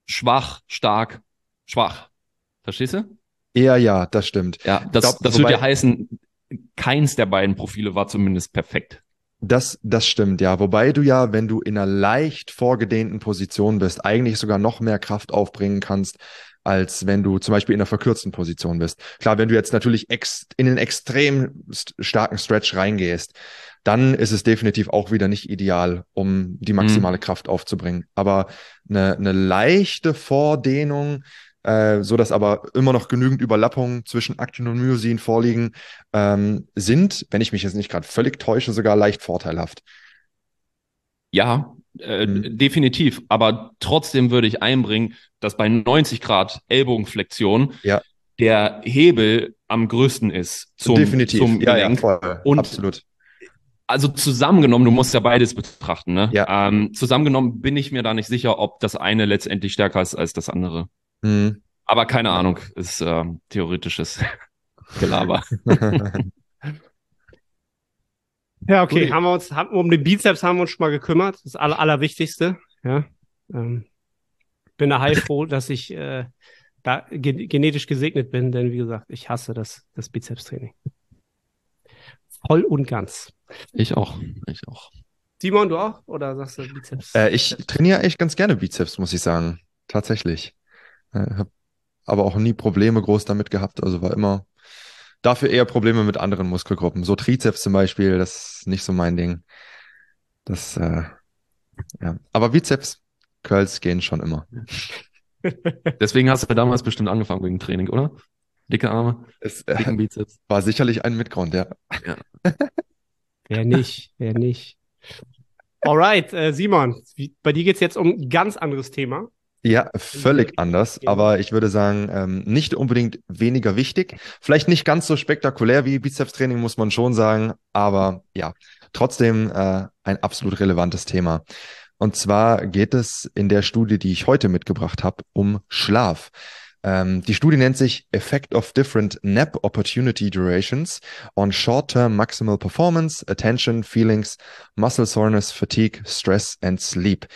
schwach, stark, schwach. Verstehst du? Eher ja, das stimmt. Ja, das, glaub, das würde ja heißen, keins der beiden Profile war zumindest perfekt. Das, das stimmt, ja. Wobei du ja, wenn du in einer leicht vorgedehnten Position bist, eigentlich sogar noch mehr Kraft aufbringen kannst, als wenn du zum Beispiel in einer verkürzten Position bist. Klar, wenn du jetzt natürlich ex in einen extrem starken Stretch reingehst, dann ist es definitiv auch wieder nicht ideal, um die maximale mhm. Kraft aufzubringen. Aber eine, eine leichte Vordehnung, äh, so dass aber immer noch genügend Überlappungen zwischen Aktin und Myosin vorliegen, ähm, sind, wenn ich mich jetzt nicht gerade völlig täusche, sogar leicht vorteilhaft. Ja, äh, mhm. definitiv. Aber trotzdem würde ich einbringen, dass bei 90 Grad Ellbogenflexion ja. der Hebel am größten ist zum, definitiv. zum ja, Gelenk. Ja, voll. Und Absolut. Also zusammengenommen, du musst ja beides betrachten. Ne? Ja. Ähm, zusammengenommen bin ich mir da nicht sicher, ob das eine letztendlich stärker ist als das andere. Mhm. Aber keine Ahnung, ist äh, theoretisches Gelaber. Ja, okay, haben wir uns, haben, um den Bizeps haben wir uns schon mal gekümmert. Das Aller, Allerwichtigste. Ja. Ähm, bin da heilfroh, dass ich äh, da ge genetisch gesegnet bin, denn wie gesagt, ich hasse das, das Bizepstraining. Voll und ganz. Ich auch. Ich auch. Simon, du auch? Oder sagst du Bizeps? Äh, ich trainiere echt ganz gerne Bizeps, muss ich sagen. Tatsächlich. Äh, hab aber auch nie Probleme groß damit gehabt. Also war immer Dafür eher Probleme mit anderen Muskelgruppen. So Trizeps zum Beispiel, das ist nicht so mein Ding. Das, äh, ja. Aber Bizeps, Curls gehen schon immer. Deswegen hast du damals bestimmt angefangen wegen Training, oder? Dicke Arme, es, äh, dicken Bizeps. War sicherlich ein Mitgrund, ja. ja. wer nicht, wer nicht. Alright, äh, Simon, wie, bei dir geht's jetzt um ein ganz anderes Thema. Ja, völlig anders, aber ich würde sagen, ähm, nicht unbedingt weniger wichtig. Vielleicht nicht ganz so spektakulär wie Bizepstraining, muss man schon sagen, aber ja, trotzdem äh, ein absolut relevantes Thema. Und zwar geht es in der Studie, die ich heute mitgebracht habe, um Schlaf. Ähm, die Studie nennt sich Effect of Different Nap Opportunity Durations on Short-Term Maximal Performance, Attention, Feelings, Muscle Soreness, Fatigue, Stress and Sleep.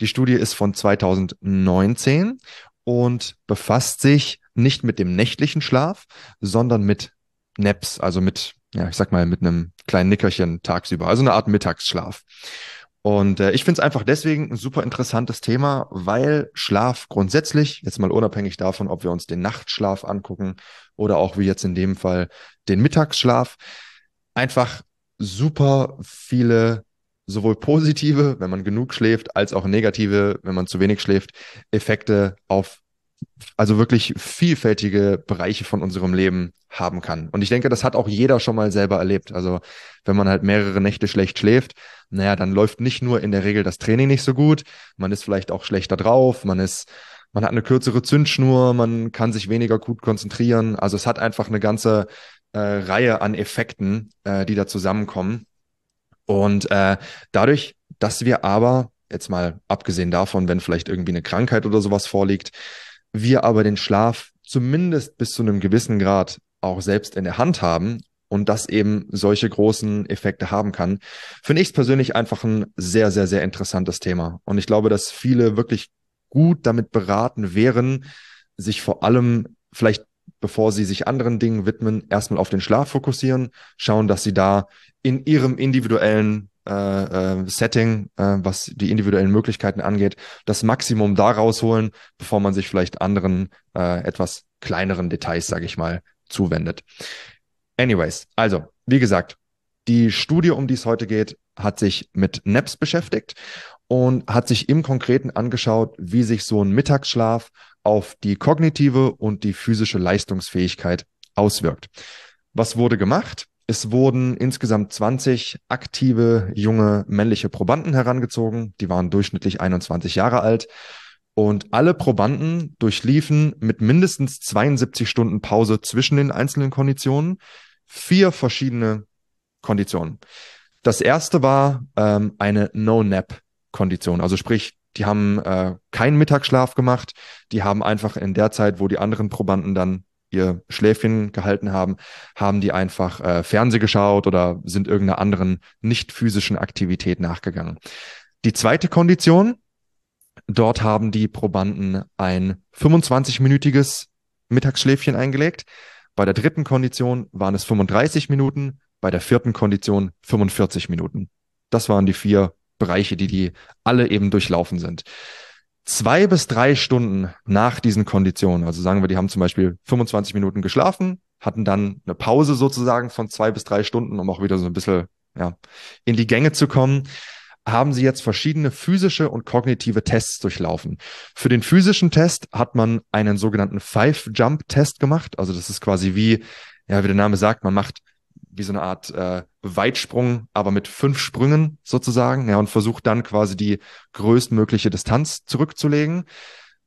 Die Studie ist von 2019 und befasst sich nicht mit dem nächtlichen Schlaf, sondern mit Naps, also mit, ja, ich sag mal, mit einem kleinen Nickerchen tagsüber, also eine Art Mittagsschlaf. Und äh, ich finde es einfach deswegen ein super interessantes Thema, weil Schlaf grundsätzlich, jetzt mal unabhängig davon, ob wir uns den Nachtschlaf angucken oder auch wie jetzt in dem Fall den Mittagsschlaf, einfach super viele sowohl positive, wenn man genug schläft, als auch negative, wenn man zu wenig schläft, Effekte auf also wirklich vielfältige Bereiche von unserem Leben haben kann. Und ich denke, das hat auch jeder schon mal selber erlebt. Also wenn man halt mehrere Nächte schlecht schläft, naja, dann läuft nicht nur in der Regel das Training nicht so gut, man ist vielleicht auch schlechter drauf, man ist, man hat eine kürzere Zündschnur, man kann sich weniger gut konzentrieren. Also es hat einfach eine ganze äh, Reihe an Effekten, äh, die da zusammenkommen. Und äh, dadurch, dass wir aber, jetzt mal abgesehen davon, wenn vielleicht irgendwie eine Krankheit oder sowas vorliegt, wir aber den Schlaf zumindest bis zu einem gewissen Grad auch selbst in der Hand haben und das eben solche großen Effekte haben kann, finde ich es persönlich einfach ein sehr, sehr, sehr interessantes Thema. Und ich glaube, dass viele wirklich gut damit beraten wären, sich vor allem vielleicht bevor sie sich anderen Dingen widmen, erstmal auf den Schlaf fokussieren, schauen, dass sie da in ihrem individuellen äh, äh, Setting, äh, was die individuellen Möglichkeiten angeht, das Maximum da rausholen, bevor man sich vielleicht anderen äh, etwas kleineren Details, sage ich mal, zuwendet. Anyways, also, wie gesagt, die Studie, um die es heute geht, hat sich mit NEPS beschäftigt und hat sich im Konkreten angeschaut, wie sich so ein Mittagsschlaf auf die kognitive und die physische Leistungsfähigkeit auswirkt. Was wurde gemacht? Es wurden insgesamt 20 aktive junge männliche Probanden herangezogen. Die waren durchschnittlich 21 Jahre alt. Und alle Probanden durchliefen mit mindestens 72 Stunden Pause zwischen den einzelnen Konditionen vier verschiedene Konditionen. Das erste war ähm, eine No-Nap-Kondition. Also sprich, die haben äh, keinen Mittagsschlaf gemacht. Die haben einfach in der Zeit, wo die anderen Probanden dann ihr Schläfchen gehalten haben, haben die einfach äh, Fernseh geschaut oder sind irgendeiner anderen nicht physischen Aktivität nachgegangen. Die zweite Kondition, dort haben die Probanden ein 25-minütiges Mittagsschläfchen eingelegt. Bei der dritten Kondition waren es 35 Minuten, bei der vierten Kondition 45 Minuten. Das waren die vier Bereiche, die die alle eben durchlaufen sind zwei bis drei Stunden nach diesen Konditionen, also sagen wir, die haben zum Beispiel 25 Minuten geschlafen, hatten dann eine Pause sozusagen von zwei bis drei Stunden, um auch wieder so ein bisschen ja, in die Gänge zu kommen, haben sie jetzt verschiedene physische und kognitive Tests durchlaufen. Für den physischen Test hat man einen sogenannten Five-Jump-Test gemacht. Also das ist quasi wie, ja, wie der Name sagt, man macht wie so eine Art äh, Weitsprung, aber mit fünf Sprüngen sozusagen, ja, und versucht dann quasi die größtmögliche Distanz zurückzulegen.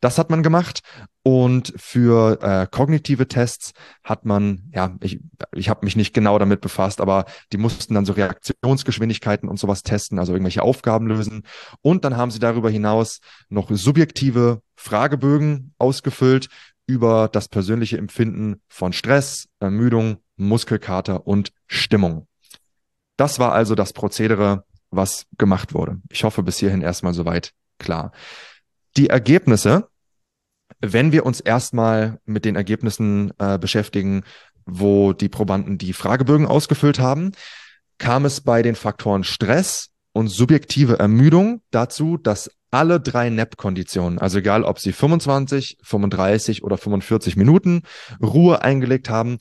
Das hat man gemacht. Und für äh, kognitive Tests hat man, ja, ich, ich habe mich nicht genau damit befasst, aber die mussten dann so Reaktionsgeschwindigkeiten und sowas testen, also irgendwelche Aufgaben lösen. Und dann haben sie darüber hinaus noch subjektive Fragebögen ausgefüllt über das persönliche Empfinden von Stress, Ermüdung, Muskelkater und Stimmung. Das war also das Prozedere, was gemacht wurde. Ich hoffe bis hierhin erstmal soweit klar. Die Ergebnisse, wenn wir uns erstmal mit den Ergebnissen äh, beschäftigen, wo die Probanden die Fragebögen ausgefüllt haben, kam es bei den Faktoren Stress und subjektive Ermüdung dazu, dass alle drei NAP-Konditionen, also egal ob sie 25, 35 oder 45 Minuten Ruhe eingelegt haben,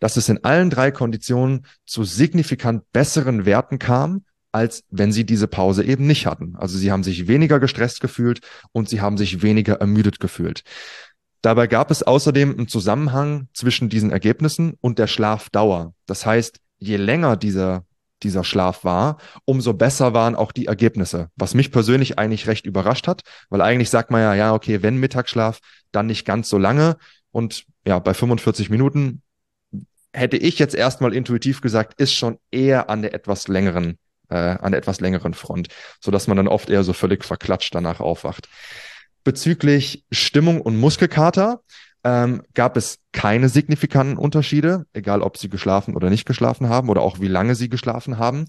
dass es in allen drei Konditionen zu signifikant besseren Werten kam, als wenn sie diese Pause eben nicht hatten. Also sie haben sich weniger gestresst gefühlt und sie haben sich weniger ermüdet gefühlt. Dabei gab es außerdem einen Zusammenhang zwischen diesen Ergebnissen und der Schlafdauer. Das heißt, je länger dieser, dieser Schlaf war, umso besser waren auch die Ergebnisse, was mich persönlich eigentlich recht überrascht hat, weil eigentlich sagt man ja, ja, okay, wenn Mittagsschlaf, dann nicht ganz so lange und ja, bei 45 Minuten hätte ich jetzt erstmal intuitiv gesagt, ist schon eher an der etwas längeren, äh, an der etwas längeren Front, so dass man dann oft eher so völlig verklatscht danach aufwacht. Bezüglich Stimmung und Muskelkater ähm, gab es keine signifikanten Unterschiede, egal ob sie geschlafen oder nicht geschlafen haben oder auch wie lange sie geschlafen haben.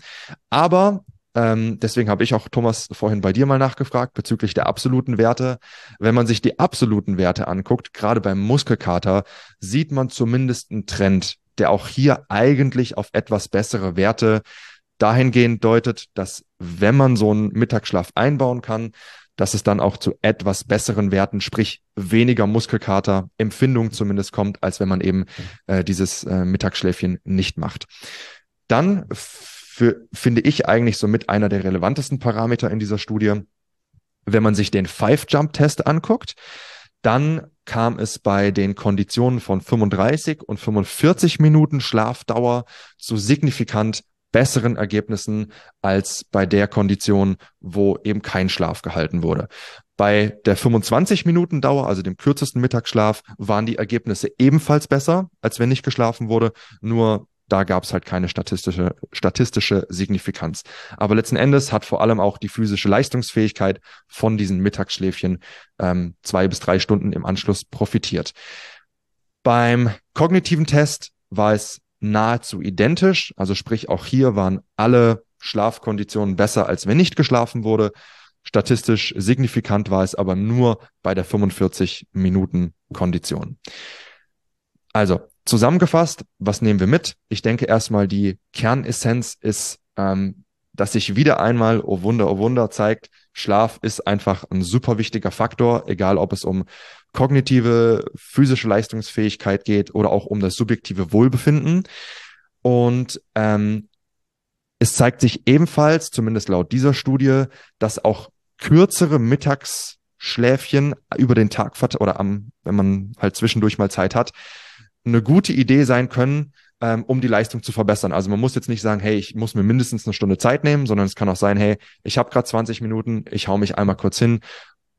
Aber ähm, deswegen habe ich auch Thomas vorhin bei dir mal nachgefragt bezüglich der absoluten Werte. Wenn man sich die absoluten Werte anguckt, gerade beim Muskelkater, sieht man zumindest einen Trend der auch hier eigentlich auf etwas bessere Werte dahingehend deutet, dass wenn man so einen Mittagsschlaf einbauen kann, dass es dann auch zu etwas besseren Werten, sprich weniger Muskelkater, Empfindung zumindest kommt, als wenn man eben äh, dieses äh, Mittagsschläfchen nicht macht. Dann für, finde ich eigentlich somit einer der relevantesten Parameter in dieser Studie, wenn man sich den Five-Jump-Test anguckt, dann kam es bei den Konditionen von 35 und 45 Minuten Schlafdauer zu signifikant besseren Ergebnissen als bei der Kondition, wo eben kein Schlaf gehalten wurde. Bei der 25 Minuten Dauer, also dem kürzesten Mittagsschlaf, waren die Ergebnisse ebenfalls besser, als wenn nicht geschlafen wurde. Nur da gab es halt keine statistische, statistische Signifikanz. Aber letzten Endes hat vor allem auch die physische Leistungsfähigkeit von diesen Mittagsschläfchen ähm, zwei bis drei Stunden im Anschluss profitiert. Beim kognitiven Test war es nahezu identisch. Also sprich, auch hier waren alle Schlafkonditionen besser, als wenn nicht geschlafen wurde. Statistisch signifikant war es aber nur bei der 45 Minuten Kondition. Also zusammengefasst, was nehmen wir mit? Ich denke erstmal, die Kernessenz ist, ähm, dass sich wieder einmal, oh Wunder, oh Wunder, zeigt, Schlaf ist einfach ein super wichtiger Faktor, egal ob es um kognitive, physische Leistungsfähigkeit geht oder auch um das subjektive Wohlbefinden. Und ähm, es zeigt sich ebenfalls, zumindest laut dieser Studie, dass auch kürzere Mittagsschläfchen über den Tag oder am, wenn man halt zwischendurch mal Zeit hat, eine gute Idee sein können, ähm, um die Leistung zu verbessern. Also man muss jetzt nicht sagen, hey, ich muss mir mindestens eine Stunde Zeit nehmen, sondern es kann auch sein, hey, ich habe gerade 20 Minuten, ich hau mich einmal kurz hin.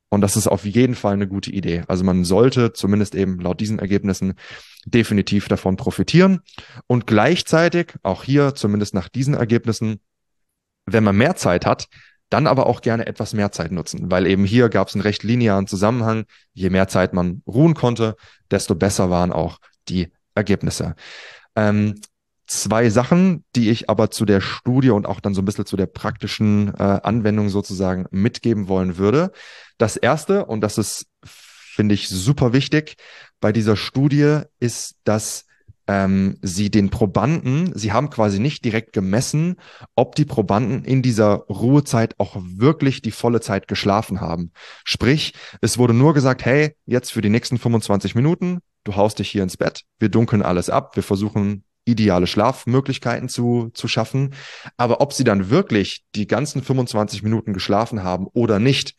Und das ist auf jeden Fall eine gute Idee. Also man sollte zumindest eben laut diesen Ergebnissen definitiv davon profitieren. Und gleichzeitig, auch hier zumindest nach diesen Ergebnissen, wenn man mehr Zeit hat, dann aber auch gerne etwas mehr Zeit nutzen, weil eben hier gab es einen recht linearen Zusammenhang. Je mehr Zeit man ruhen konnte, desto besser waren auch die Ergebnisse. Ähm, zwei Sachen, die ich aber zu der Studie und auch dann so ein bisschen zu der praktischen äh, Anwendung sozusagen mitgeben wollen würde. Das erste, und das ist, finde ich, super wichtig bei dieser Studie, ist, dass ähm, sie den Probanden, sie haben quasi nicht direkt gemessen, ob die Probanden in dieser Ruhezeit auch wirklich die volle Zeit geschlafen haben. Sprich, es wurde nur gesagt, hey, jetzt für die nächsten 25 Minuten du haust dich hier ins Bett, wir dunkeln alles ab, wir versuchen ideale Schlafmöglichkeiten zu, zu schaffen. Aber ob sie dann wirklich die ganzen 25 Minuten geschlafen haben oder nicht,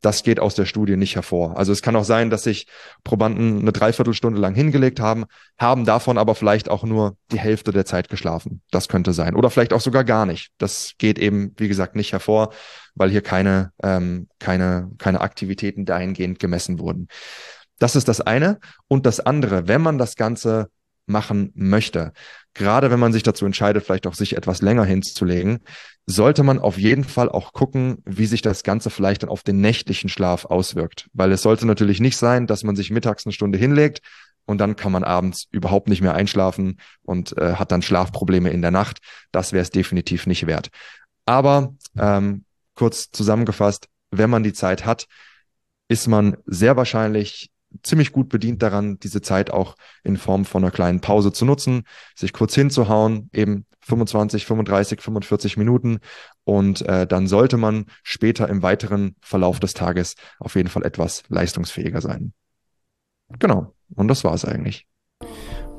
das geht aus der Studie nicht hervor. Also es kann auch sein, dass sich Probanden eine Dreiviertelstunde lang hingelegt haben, haben davon aber vielleicht auch nur die Hälfte der Zeit geschlafen. Das könnte sein. Oder vielleicht auch sogar gar nicht. Das geht eben, wie gesagt, nicht hervor, weil hier keine, ähm, keine, keine Aktivitäten dahingehend gemessen wurden. Das ist das eine. Und das andere, wenn man das Ganze machen möchte, gerade wenn man sich dazu entscheidet, vielleicht auch sich etwas länger hinzulegen, sollte man auf jeden Fall auch gucken, wie sich das Ganze vielleicht dann auf den nächtlichen Schlaf auswirkt. Weil es sollte natürlich nicht sein, dass man sich mittags eine Stunde hinlegt und dann kann man abends überhaupt nicht mehr einschlafen und äh, hat dann Schlafprobleme in der Nacht. Das wäre es definitiv nicht wert. Aber ähm, kurz zusammengefasst, wenn man die Zeit hat, ist man sehr wahrscheinlich ziemlich gut bedient daran, diese Zeit auch in Form von einer kleinen Pause zu nutzen, sich kurz hinzuhauen, eben 25, 35, 45 Minuten und äh, dann sollte man später im weiteren Verlauf des Tages auf jeden Fall etwas leistungsfähiger sein. Genau, und das war es eigentlich.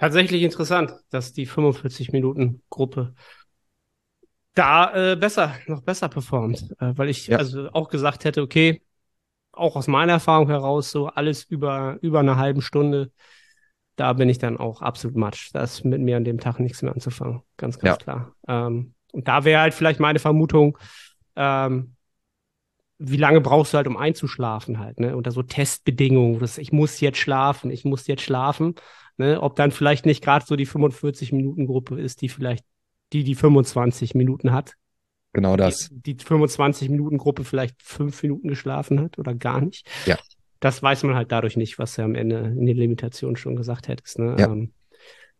Tatsächlich interessant, dass die 45 Minuten Gruppe da äh, besser, noch besser performt, äh, weil ich ja. also auch gesagt hätte, okay, auch aus meiner Erfahrung heraus, so alles über, über eine halbe Stunde, da bin ich dann auch absolut matsch. Da ist mit mir an dem Tag nichts mehr anzufangen. Ganz, ganz ja. klar. Ähm, und da wäre halt vielleicht meine Vermutung, ähm, wie lange brauchst du halt, um einzuschlafen halt, ne? Unter so Testbedingungen, dass ich muss jetzt schlafen, ich muss jetzt schlafen. Ne? Ob dann vielleicht nicht gerade so die 45-Minuten-Gruppe ist, die vielleicht die die 25 Minuten hat. Genau das. Die, die 25-Minuten-Gruppe vielleicht fünf Minuten geschlafen hat oder gar nicht. Ja. Das weiß man halt dadurch nicht, was du am Ende in den Limitationen schon gesagt hättest. Ne? Ja. Ähm,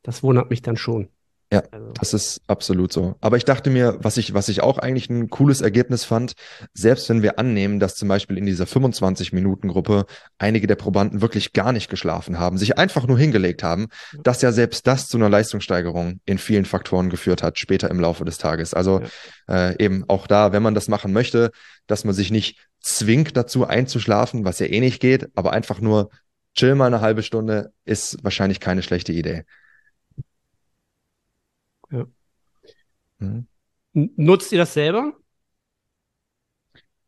das wundert mich dann schon. Ja, Also, das ist absolut so. Aber ich dachte mir, was ich, was ich auch eigentlich ein cooles Ergebnis fand, selbst wenn wir annehmen, dass zum Beispiel in dieser 25-Minuten-Gruppe einige der Probanden wirklich gar nicht geschlafen haben, sich einfach nur hingelegt haben, dass ja selbst das zu einer Leistungssteigerung in vielen Faktoren geführt hat, später im Laufe des Tages. Also äh, eben auch da, wenn man das machen möchte, dass man sich nicht zwingt dazu einzuschlafen, was ja eh nicht geht, aber einfach nur chill mal eine halbe Stunde, ist wahrscheinlich keine schlechte Idee. Ja. Mhm. nutzt ihr das selber?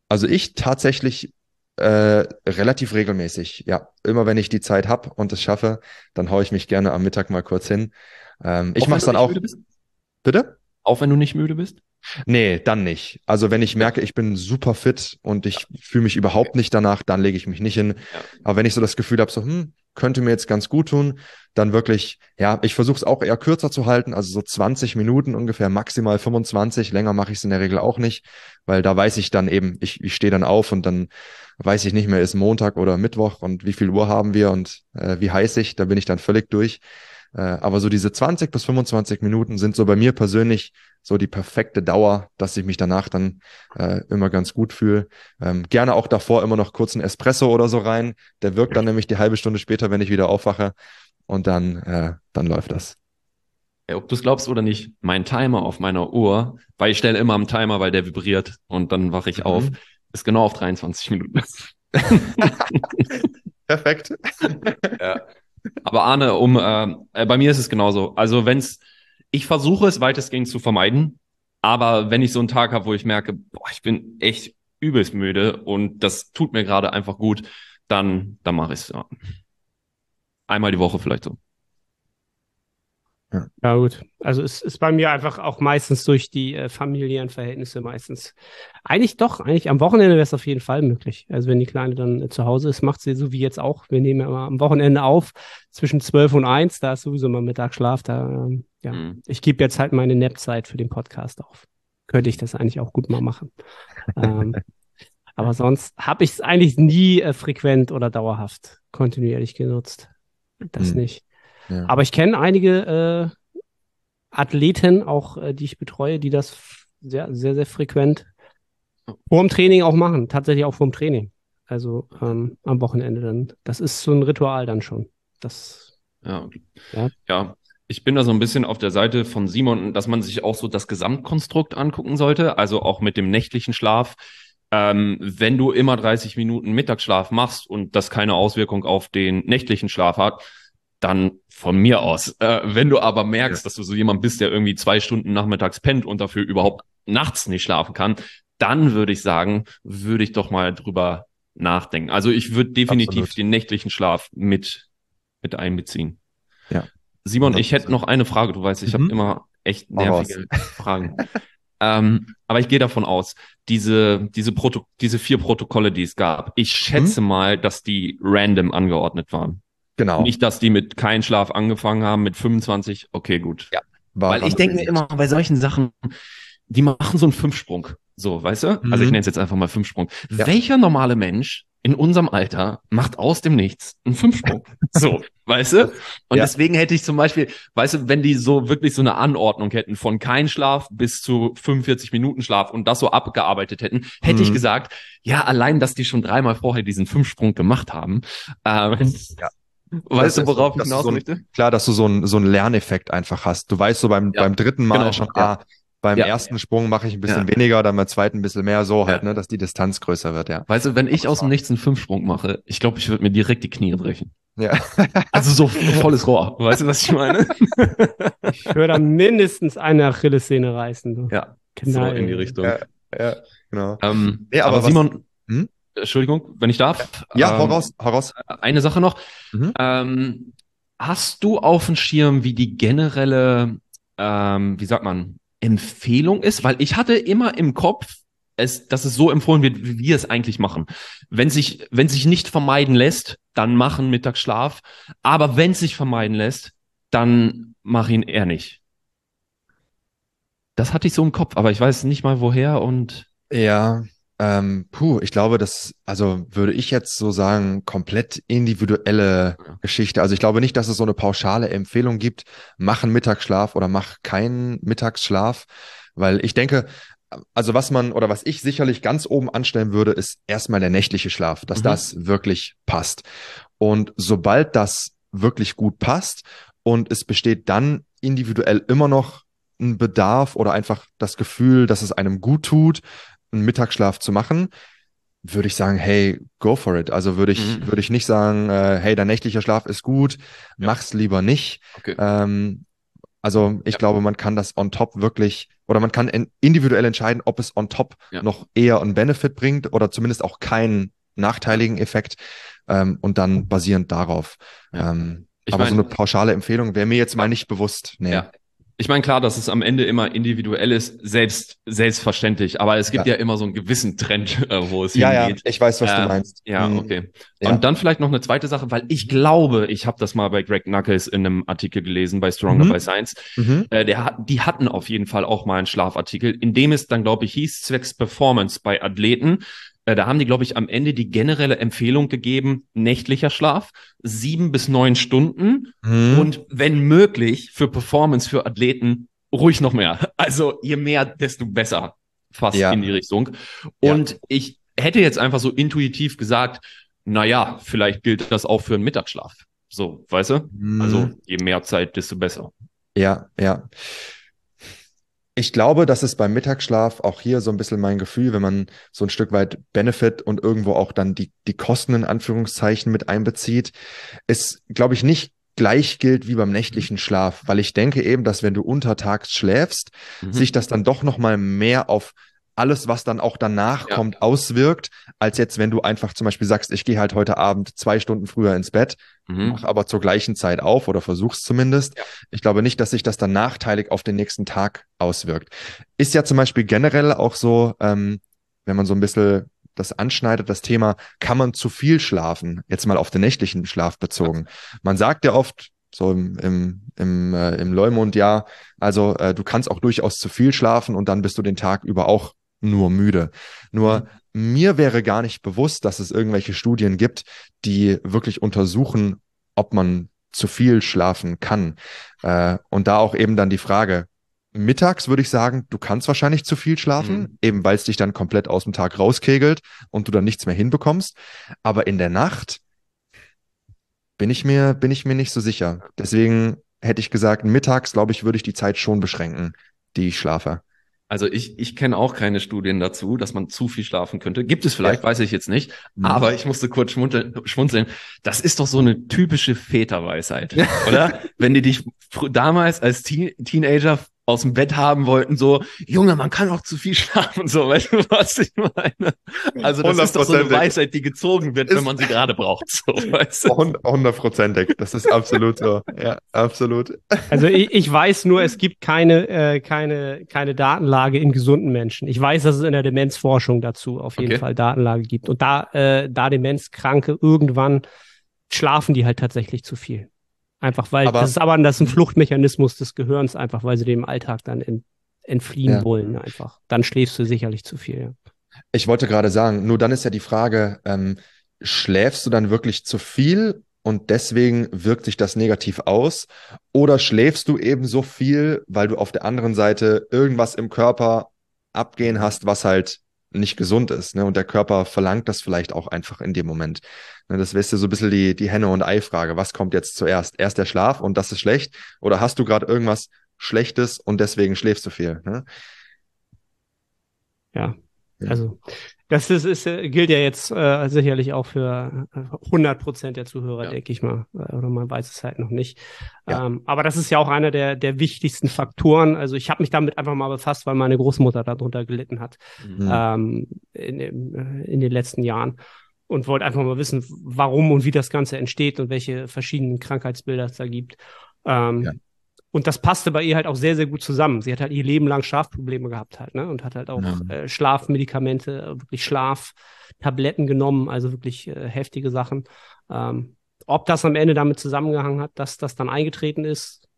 Also ich tatsächlich äh, relativ regelmäßig, ja. Immer wenn ich die Zeit habe und es schaffe, dann haue ich mich gerne am Mittag mal kurz hin. Ähm, ich mache es dann auch. Bitte? Auch wenn du nicht müde bist? Nee, dann nicht. Also wenn ich merke, ich bin super fit und ich fühle mich überhaupt nicht danach, dann lege ich mich nicht hin. Aber wenn ich so das Gefühl habe, so, hm, könnte mir jetzt ganz gut tun, dann wirklich, ja, ich versuche es auch eher kürzer zu halten, also so 20 Minuten ungefähr, maximal 25. Länger mache ich es in der Regel auch nicht, weil da weiß ich dann eben, ich, ich stehe dann auf und dann weiß ich nicht mehr, ist Montag oder Mittwoch und wie viel Uhr haben wir und äh, wie heiß ich, da bin ich dann völlig durch. Äh, aber so diese 20 bis 25 Minuten sind so bei mir persönlich so die perfekte Dauer, dass ich mich danach dann äh, immer ganz gut fühle. Ähm, gerne auch davor immer noch kurz einen Espresso oder so rein. Der wirkt dann nämlich die halbe Stunde später, wenn ich wieder aufwache. Und dann, äh, dann läuft das. Ja, ob du es glaubst oder nicht, mein Timer auf meiner Uhr, weil ich stelle immer einen Timer, weil der vibriert und dann wache ich Mhm. auf, ist genau auf 23 Minuten. Perfekt. Aber Arne, um äh, äh, bei mir ist es genauso. Also wenn's, ich versuche es weitestgehend zu vermeiden, aber wenn ich so einen Tag habe, wo ich merke, boah, ich bin echt übelst müde und das tut mir gerade einfach gut, dann, dann mache ich es. Ja. Einmal die Woche vielleicht so. Ja, gut. Also es ist bei mir einfach auch meistens durch die äh, familiären Verhältnisse meistens. Eigentlich doch, eigentlich am Wochenende wäre es auf jeden Fall möglich. Also wenn die Kleine dann äh, zu Hause ist, macht sie so wie jetzt auch. Wir nehmen ja immer am Wochenende auf zwischen 12 und 1, da ist sowieso mal Mittagsschlaf. Da, ähm, ja, Mhm. ich gebe jetzt halt meine Nap-Zeit für den Podcast auf. Könnte ich das eigentlich auch gut mal machen. ähm, aber sonst habe ich es eigentlich nie äh, frequent oder dauerhaft kontinuierlich genutzt. Das Hm. nicht. Ja. Aber ich kenne einige äh, Athleten, auch äh, die ich betreue, die das sehr, sehr, sehr frequent vorm Training auch machen. Tatsächlich auch vorm Training. Also ähm, am Wochenende dann. Das ist so ein Ritual dann schon. Das, Ja. Ja. ja. Ich bin da so ein bisschen auf der Seite von Simon, dass man sich auch so das Gesamtkonstrukt angucken sollte, also auch mit dem nächtlichen Schlaf. Ähm, wenn du immer 30 Minuten Mittagsschlaf machst und das keine Auswirkung auf den nächtlichen Schlaf hat, dann von mir aus. Äh, wenn du aber merkst, dass du so jemand bist, der irgendwie zwei Stunden nachmittags pennt und dafür überhaupt nachts nicht schlafen kann, dann würde ich sagen, würde ich doch mal drüber nachdenken. Also ich würde definitiv Absolut. den nächtlichen Schlaf mit, mit einbeziehen. Ja. Simon, ich hätte noch eine Frage. Du weißt, ich habe Mhm. immer echt nervige Fragen. ähm, aber ich gehe davon aus, diese, diese, Proto diese vier Protokolle, die es gab, ich schätze mal, dass die random angeordnet waren. Genau. Nicht, dass die mit kein Schlaf angefangen haben, mit 25. Okay, gut. Ja. War Weil ich denke mir immer bei solchen Sachen, die machen so einen Fünfsprung. So, weißt du? Also ich Mhm. nenne es jetzt einfach mal Fünfsprung. Ja. Welcher normale Mensch in unserem Alter macht aus dem Nichts einen Fünfsprung? so, weißt du? Und Ja. deswegen hätte ich zum Beispiel, weißt du, wenn die so wirklich so eine Anordnung hätten von kein Schlaf bis zu 45 Minuten Schlaf und das so abgearbeitet hätten, hätte ich Mhm. gesagt, ja, allein, dass die schon dreimal vorher diesen Fünfsprung gemacht haben. Ähm, Ja. Weißt Das du, ist worauf so, ich hinaus so ein- möchte? Klar, dass du so einen so einen Lerneffekt einfach hast. Du weißt so beim, Ja, beim dritten Mal genau, schon, ja. ah, beim Ja. ersten Sprung mache ich ein bisschen weniger, dann beim zweiten ein bisschen mehr, so halt, Ja. ne, dass die Distanz größer wird, ja. Weißt du, wenn ich aus dem Nichts einen Fünfsprung mache, ich glaube, ich würde mir direkt die Knie brechen. Ja. Also so volles Rohr. Weißt du, was ich meine? ich würde da mindestens eine Achillessehne reißen. Du. Ja, so Knall. in die Richtung. Ja. ja, genau. Ähm, Nee, aber aber was- Simon, Hm? Entschuldigung, wenn ich darf. Ja, ähm, hau raus, hau raus. Eine Sache noch. Mhm. Ähm, hast du auf dem Schirm, wie die generelle, ähm, wie sagt man, Empfehlung ist? Weil ich hatte immer im Kopf, es, dass es so empfohlen wird, wie wir es eigentlich machen. Wenn sich, wenn sich nicht vermeiden lässt, dann machen Mittagsschlaf. Aber wenn es sich vermeiden lässt, dann mach ihn eher nicht. Das hatte ich so im Kopf, aber ich weiß nicht mal woher und Ja, ähm, puh, ich glaube, das, also würde ich jetzt so sagen, komplett individuelle Ja. Geschichte. Also ich glaube nicht, dass es so eine pauschale Empfehlung gibt, mach einen Mittagsschlaf oder mach keinen Mittagsschlaf, weil ich denke, also was man oder was ich sicherlich ganz oben anstellen würde, ist erstmal der nächtliche Schlaf, dass Mhm. das wirklich passt. Und sobald das wirklich gut passt und es besteht dann individuell immer noch ein Bedarf oder einfach das Gefühl, dass es einem gut tut, einen Mittagsschlaf zu machen, würde ich sagen, hey, go for it. Also würde ich, Mhm. würde ich nicht sagen, äh, hey, dein nächtlicher Schlaf ist gut, Ja. mach's lieber nicht. okay. Ähm, also ich Ja. glaube, man kann das on top wirklich oder man kann in, individuell entscheiden, ob es on top Ja. noch eher einen Benefit bringt oder zumindest auch keinen nachteiligen Effekt ähm, und dann basierend darauf. Ähm, aber mein- so eine pauschale Empfehlung wäre mir jetzt mal nicht bewusst. Nee. Ja. Ich meine, klar, dass es am Ende immer individuell ist, selbst, selbstverständlich, aber es gibt ja, immer so einen gewissen Trend, äh, wo es Ja, ja, hingeht. ich weiß, was du Ähm, meinst. Ja, Mhm. okay. Ja. Und dann vielleicht noch eine zweite Sache, weil ich glaube, ich habe das mal bei Greg Knuckles in einem Artikel gelesen bei Stronger Mhm. by Science. Mhm. Äh, der die hatten auf jeden Fall auch mal einen Schlafartikel, in dem es dann, glaube ich, hieß, zwecks Performance bei Athleten. Äh, da haben die, glaube ich, am Ende die generelle Empfehlung gegeben, nächtlicher Schlaf, sieben bis neun Stunden Mhm. und wenn möglich für Performance für Athleten ruhig noch mehr. Also je mehr, desto besser. Fast Ja. in die Richtung. Ja. Und ich hätte jetzt einfach so intuitiv gesagt, na ja, vielleicht gilt das auch für einen Mittagsschlaf. So, weißt du? Mhm. Also je mehr Zeit, desto besser. Ja, ja. Ich glaube, das ist beim Mittagsschlaf auch hier so ein bisschen mein Gefühl, wenn man so ein Stück weit Benefit und irgendwo auch dann die, die Kosten in Anführungszeichen mit einbezieht, ist, glaube ich, nicht gleich gilt wie beim nächtlichen Schlaf, weil ich denke eben, dass wenn du untertags schläfst, Mhm. sich das dann doch noch mal mehr auf alles, was dann auch danach Ja. kommt, auswirkt, als jetzt, wenn du einfach zum Beispiel sagst, ich gehe halt heute Abend zwei Stunden früher ins Bett, Mhm. mach aber zur gleichen Zeit auf oder versuch's zumindest. Ja. Ich glaube nicht, dass sich das dann nachteilig auf den nächsten Tag auswirkt. Ist ja zum Beispiel generell auch so, ähm, wenn man so ein bisschen das anschneidet, das Thema, kann man zu viel schlafen? Jetzt mal auf den nächtlichen Schlaf bezogen. Man sagt ja oft, so im, im, im, äh, im Leumund, ja, also äh, du kannst auch durchaus zu viel schlafen und dann bist du den Tag über auch nur müde. Nur mir wäre gar nicht bewusst, dass es irgendwelche Studien gibt, die wirklich untersuchen, ob man zu viel schlafen kann. Äh, und da auch eben dann die Frage, mittags würde ich sagen, du kannst wahrscheinlich zu viel schlafen, Mhm. eben weil es dich dann komplett aus dem Tag rauskegelt und du dann nichts mehr hinbekommst. Aber in der Nacht bin ich mir, bin ich mir nicht so sicher. Deswegen hätte ich gesagt, mittags, glaube ich, würde ich die Zeit schon beschränken, die ich schlafe. Also ich, ich kenne auch keine Studien dazu, dass man zu viel schlafen könnte. Gibt es vielleicht, weiß ich jetzt nicht. Mhm. Aber ich musste kurz schmunzeln. Das ist doch so eine typische Väterweisheit, oder? Wenn die dich damals als Teen Teenager aus dem Bett haben wollten, so, Junge, man kann auch zu viel schlafen, so, weißt du, was ich meine? Also das ist doch so eine. Weisheit, die gezogen wird, Ist- wenn man sie gerade braucht, so, weißt du? Hund- Hundertprozentig. Das ist absolut so. Ja, absolut. Also ich, ich weiß nur, es gibt keine, äh, keine, keine Datenlage in gesunden Menschen. Ich weiß, dass es in der Demenzforschung dazu auf jeden Okay. Fall Datenlage gibt. Und da, äh, da Demenzkranke irgendwann schlafen die halt tatsächlich zu viel. Einfach weil, Aber- das ist aber das ist ein Fluchtmechanismus des Gehirns, einfach weil sie dem Alltag dann ent, entfliehen Ja. wollen, einfach. Dann schläfst du sicherlich zu viel, ja. Ich wollte gerade sagen, nur dann ist ja die Frage, ähm, schläfst du dann wirklich zu viel und deswegen wirkt sich das negativ aus? Oder schläfst du eben so viel, weil du auf der anderen Seite irgendwas im Körper abgehen hast, was halt nicht gesund ist, ne? Und der Körper verlangt das vielleicht auch einfach in dem Moment. Ne, das wäre so ein bisschen die, die Henne- und Ei-Frage. Was kommt jetzt zuerst? Erst der Schlaf und das ist schlecht? Oder hast du gerade irgendwas Schlechtes und deswegen schläfst du viel? Ne? Ja, Ja. also das ist, ist, äh, gilt ja jetzt äh, sicherlich auch für äh, 100 Prozent der Zuhörer, Ja. denke ich mal. Äh, Oder man weiß es halt noch nicht. Ja. Ähm, aber das ist ja auch einer der, der wichtigsten Faktoren. Also ich habe mich damit einfach mal befasst, weil meine Großmutter darunter gelitten hat Mhm. ähm, in, äh, in den letzten Jahren und wollte einfach mal wissen, warum und wie das Ganze entsteht und welche verschiedenen Krankheitsbilder es da gibt. Ähm, Ja. Und das passte bei ihr halt auch sehr, sehr gut zusammen. Sie hat halt ihr Leben lang Schlafprobleme gehabt halt, ne? Und hat halt auch Ja. äh, Schlafmedikamente, wirklich Schlaftabletten genommen, also wirklich äh, heftige Sachen. Ähm, ob das am Ende damit zusammengehangen hat, dass das dann eingetreten ist,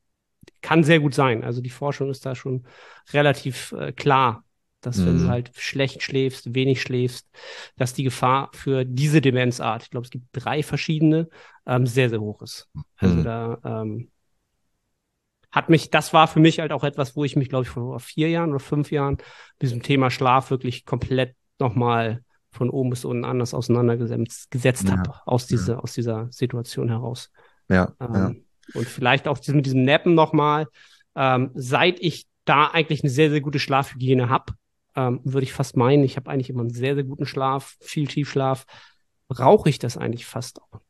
kann sehr gut sein. Also die Forschung ist da schon relativ äh, klar, dass wenn du Mhm. halt schlecht schläfst, wenig schläfst, dass die Gefahr für diese Demenzart, ich glaube, es gibt drei verschiedene, ähm, sehr, sehr hoch ist. Also Mhm. da ähm, hat mich, das war für mich halt auch etwas, wo ich mich, glaube ich, vor vier Jahren oder fünf Jahren mit diesem Thema Schlaf wirklich komplett nochmal von oben bis unten anders auseinandergesetzt gesetzt Ja. habe, aus, diese, aus dieser Situation heraus. Ja, Ähm, ja. Und vielleicht auch mit diesem Nappen nochmal, ähm, seit ich da eigentlich eine sehr, sehr gute Schlafhygiene habe, ähm, würde ich fast meinen, ich habe eigentlich immer einen sehr, sehr guten Schlaf, viel Tiefschlaf, brauche ich das eigentlich fast auch.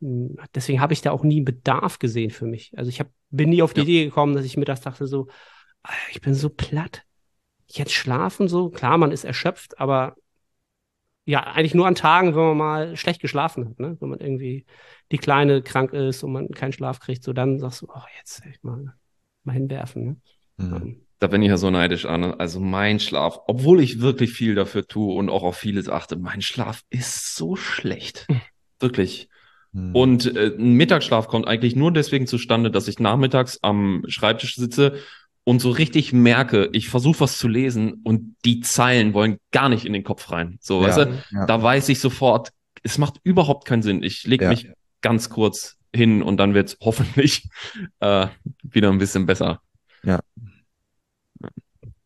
Deswegen habe ich da auch nie einen Bedarf gesehen für mich. Also ich hab, bin nie auf die Ja. Idee gekommen, dass ich mittags dachte so, "Ah, ich bin so platt. Jetzt schlafen so, klar, man ist erschöpft, aber ja, eigentlich nur an Tagen, wenn man mal schlecht geschlafen hat, ne? Wenn man irgendwie die Kleine krank ist und man keinen Schlaf kriegt, so dann sagst du, oh, jetzt echt mal, mal hinwerfen, ne? Mhm. Da bin ich ja so neidisch an. Also mein Schlaf, obwohl ich wirklich viel dafür tue und auch auf vieles achte, mein Schlaf ist so schlecht. Wirklich. Mhm. Und äh, ein Mittagsschlaf kommt eigentlich nur deswegen zustande, dass ich nachmittags am Schreibtisch sitze und so richtig merke, ich versuche was zu lesen und die Zeilen wollen gar nicht in den Kopf rein. So, Ja. weißt du, Ja. da weiß ich sofort, es macht überhaupt keinen Sinn. Ich lege Ja. mich ganz kurz hin und dann wird es hoffentlich äh, wieder ein bisschen besser. Ja.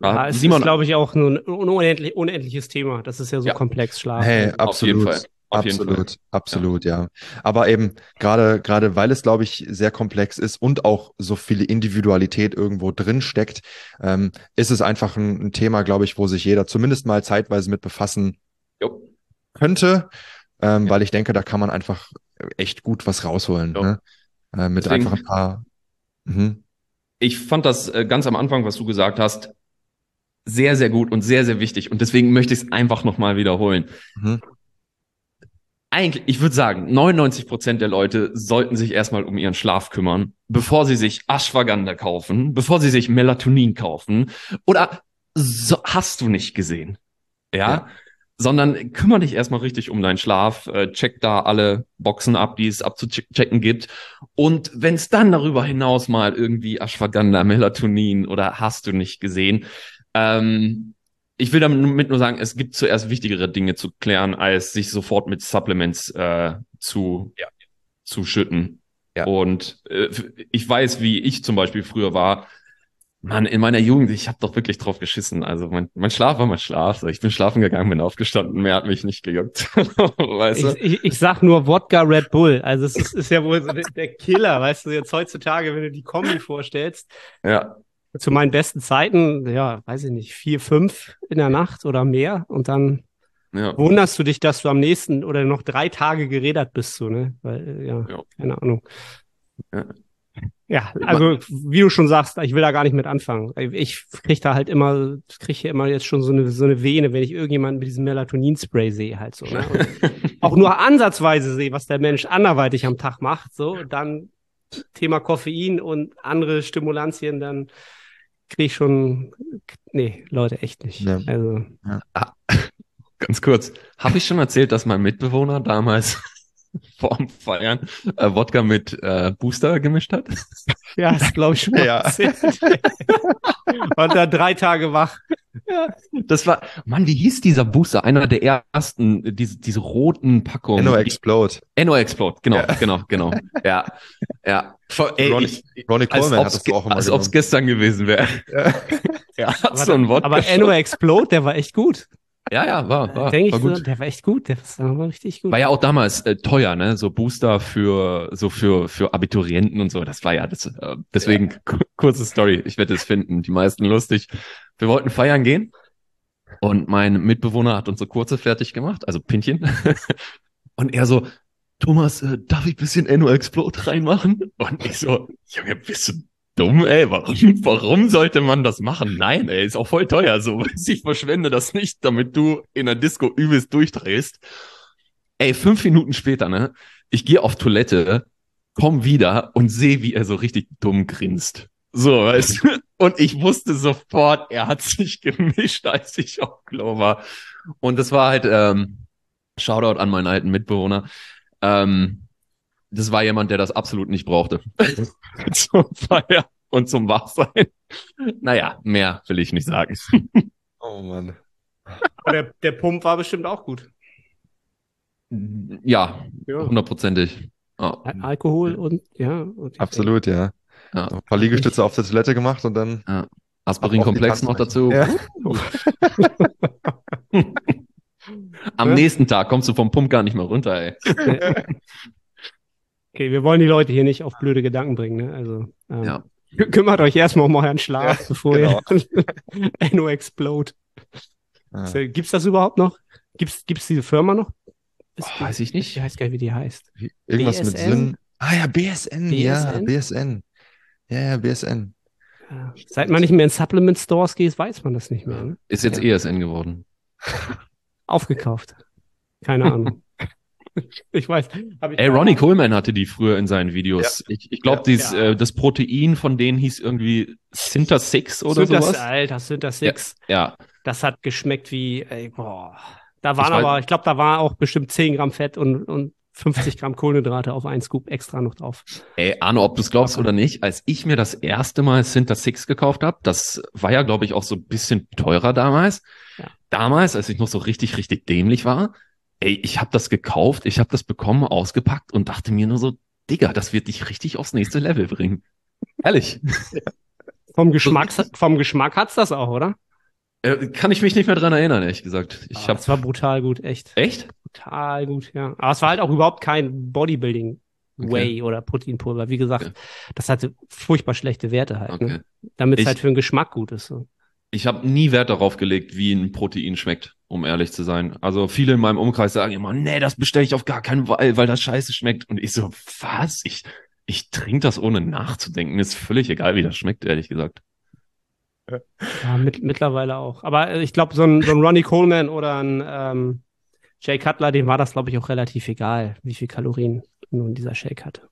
Ah, ja, es Simon, ist, glaube ich, auch nur ein unendlich, unendliches Thema. Das ist ja so Ja. komplex, Schlaf. Hey, auf jeden absolut. Fall. Auf jeden absolut, Fall. absolut, ja. Aber eben gerade gerade weil es glaube ich sehr komplex ist und auch so viele Individualität irgendwo drin steckt, ähm, ist es einfach ein, ein Thema, glaube ich, wo sich jeder zumindest mal zeitweise mit befassen Jo. könnte, ähm, Ja. weil ich denke, da kann man einfach echt gut was rausholen, ne? Äh, mit Deswegen- einfach ein paar. Mhm. Ich fand das äh, ganz am Anfang, was du gesagt hast, sehr, sehr gut und sehr, sehr wichtig. Und deswegen möchte ich es einfach nochmal wiederholen. Mhm. Eigentlich, ich würde sagen, 99 Prozent der Leute sollten sich erstmal um ihren Schlaf kümmern, bevor sie sich Ashwagandha kaufen, bevor sie sich Melatonin kaufen oder so, hast du nicht gesehen. Ja? Ja. Sondern kümmere dich erstmal richtig um deinen Schlaf, äh, check da alle Boxen ab, die es abzuchecken gibt. Und wenn es dann darüber hinaus mal irgendwie Ashwagandha, Melatonin oder hast du nicht gesehen, ähm, ich will damit nur sagen, es gibt zuerst wichtigere Dinge zu klären, als sich sofort mit Supplements äh, zu, Ja. zu schütten. Ja. Und äh, ich weiß, wie ich zum Beispiel früher war. Mann, in meiner Jugend, ich habe doch wirklich drauf geschissen. Also mein, mein Schlaf war mein Schlaf. Ich bin schlafen gegangen, bin aufgestanden, mehr hat mich nicht gejuckt. weißt du? Ich, ich, ich sag nur Wodka Red Bull. Also es ist, ist ja wohl so der, der Killer, weißt du, jetzt heutzutage, wenn du die Kombi vorstellst. Ja, Zu meinen besten Zeiten, ja, weiß ich nicht, vier, fünf in der Nacht oder mehr. Und dann ja. wunderst du dich, dass du am nächsten oder noch drei Tage gerädert bist, so, ne? Weil, äh, ja, Ja. keine Ahnung. Ja. Ja, also wie du schon sagst, ich will da gar nicht mit anfangen. Ich krieg da halt immer, krieg hier immer jetzt schon so eine, so eine Vene, wenn ich irgendjemanden mit diesem Melatonin-Spray sehe, halt so. Ne? Auch nur ansatzweise sehe, was der Mensch anderweitig am Tag macht, so, dann Thema Koffein und andere Stimulantien, dann krieg ich schon, nee, Leute, echt nicht. Ja. Also, Ganz kurz. Habe ich schon erzählt, dass mein Mitbewohner damals vorm Feiern äh, Wodka mit äh, Booster gemischt hat? ja, das glaube ich schon Ja. erzählt. Und dann drei Tage wach. Das war, Mann, wie hieß dieser Booster? Einer der ersten, äh, diese, diese roten Packungen. Enno Explode. Enno Explode, genau, Ja. genau, genau. Ja, ja. Vor- Ey, Ronny- ich, Coleman hat so auch immer als ob's genommen. gestern gewesen wäre. Ja. Er hat so ein Wodka. Aber Enno Explode, der war echt gut. ja, ja, war, war, Denke war ich gut. so, der war echt gut. Der war richtig gut. War ja auch damals äh, teuer, ne? So Booster für so für für Abiturienten und so. Das war ja das. Äh, deswegen ku- kurze Story. Ich werde es finden. Die meisten lustig. Wir wollten feiern gehen und mein Mitbewohner hat unsere kurze fertig gemacht, also Pintchen. und er so, Thomas, äh, darf ich bisschen Enno Explode reinmachen? Und ich so, Junge, bist du dumm, ey? Warum, warum sollte man das machen? Nein, ey, ist auch voll teuer. So, ich verschwende das nicht, damit du in der Disco übelst durchdrehst. Ey, fünf Minuten später, ne? Ich gehe auf Toilette, komm wieder und sehe, wie er so richtig dumm grinst. So, weißt du? Und ich wusste sofort, er hat sich gemischt, als ich auf Klo war. Und das war halt, ähm, Shoutout an meinen alten Mitbewohner. Ähm, das war jemand, der das absolut nicht brauchte. Zum Feiern. und zum Wachsein. Naja, mehr will ich nicht sagen. Oh Mann. Aber der, der Pump war bestimmt auch gut. Ja, hundertprozentig. Ja. Al- Alkohol und ja. Und Absolut, ja. Ja. Ein paar Liegestütze auf der Toilette gemacht und dann. Aspirin-Komplex noch dazu. Ja. Am Ja. nächsten Tag kommst du vom Pump gar nicht mehr runter, ey. Okay, wir wollen die Leute hier nicht auf blöde Gedanken bringen. Ne? Also ähm, Ja. kü- kümmert euch erstmal um euren Schlaf, Ja, bevor genau. ihr Enno explode. Ja. So, Gibt's das überhaupt noch? Gibt's, gibt's diese Firma noch? Ist Oh, weiß ich nicht. Ich weiß gar nicht, wie die heißt. Irgendwas mit BSN? Sinn. Ah ja, BSN, ja, BSN? Ja, ja, BSN. Ja. Seit man nicht mehr in Supplement Stores geht, weiß man das nicht mehr. Ne? Ist jetzt ESN geworden. Aufgekauft. Keine Ahnung. ich weiß. Ich Ey, Ronnie Coleman hatte die früher in seinen Videos. Ich, ich glaube, Ja. Ja. äh, das Protein von denen hieß irgendwie Sinter Six oder das, sowas. Alter, das Six. Ja, Das hat geschmeckt wie, ey, boah. Da waren Ich aber, ich glaube, da war auch bestimmt 10 Gramm Fett und, und 50 Gramm Kohlenhydrate auf einen Scoop extra noch drauf. Ey, Arno, ob du es glaubst oder nicht, als ich mir das erste Mal Sinter Six gekauft habe, das war ja, glaube ich, auch so ein bisschen teurer damals. Ja. Damals, als ich noch so richtig, richtig dämlich war, ey, ich habe das gekauft, ich habe das bekommen, ausgepackt und dachte mir nur so, Digga, das wird dich richtig aufs nächste Level bringen. Ehrlich. Vom Geschmack, vom Geschmack hat's das auch, oder? Äh, kann ich mich nicht mehr dran erinnern, ehrlich gesagt. Ich Ah, habe das war brutal gut, echt. echt? Total gut, ja. Aber es war halt auch überhaupt kein Bodybuilding Whey oder Proteinpulver. Wie gesagt, Okay. das hatte furchtbar schlechte Werte halt, Okay. ne? damit es halt für den Geschmack gut ist. So. Ich habe nie Wert darauf gelegt, wie ein Protein schmeckt, um ehrlich zu sein. Also viele in meinem Umkreis sagen immer, nee, das bestelle ich auf gar keinen Fall, weil das scheiße schmeckt. Und ich so, was? Ich, ich trinke das ohne nachzudenken. Mir ist völlig egal, wie das schmeckt, ehrlich gesagt. Ja, mit, mittlerweile auch. Aber äh, ich glaube, so ein, so ein Ronnie Coleman oder ein ähm, Jay Cutler, dem war das, glaube ich, auch relativ egal, wie viel Kalorien nun dieser Shake hatte.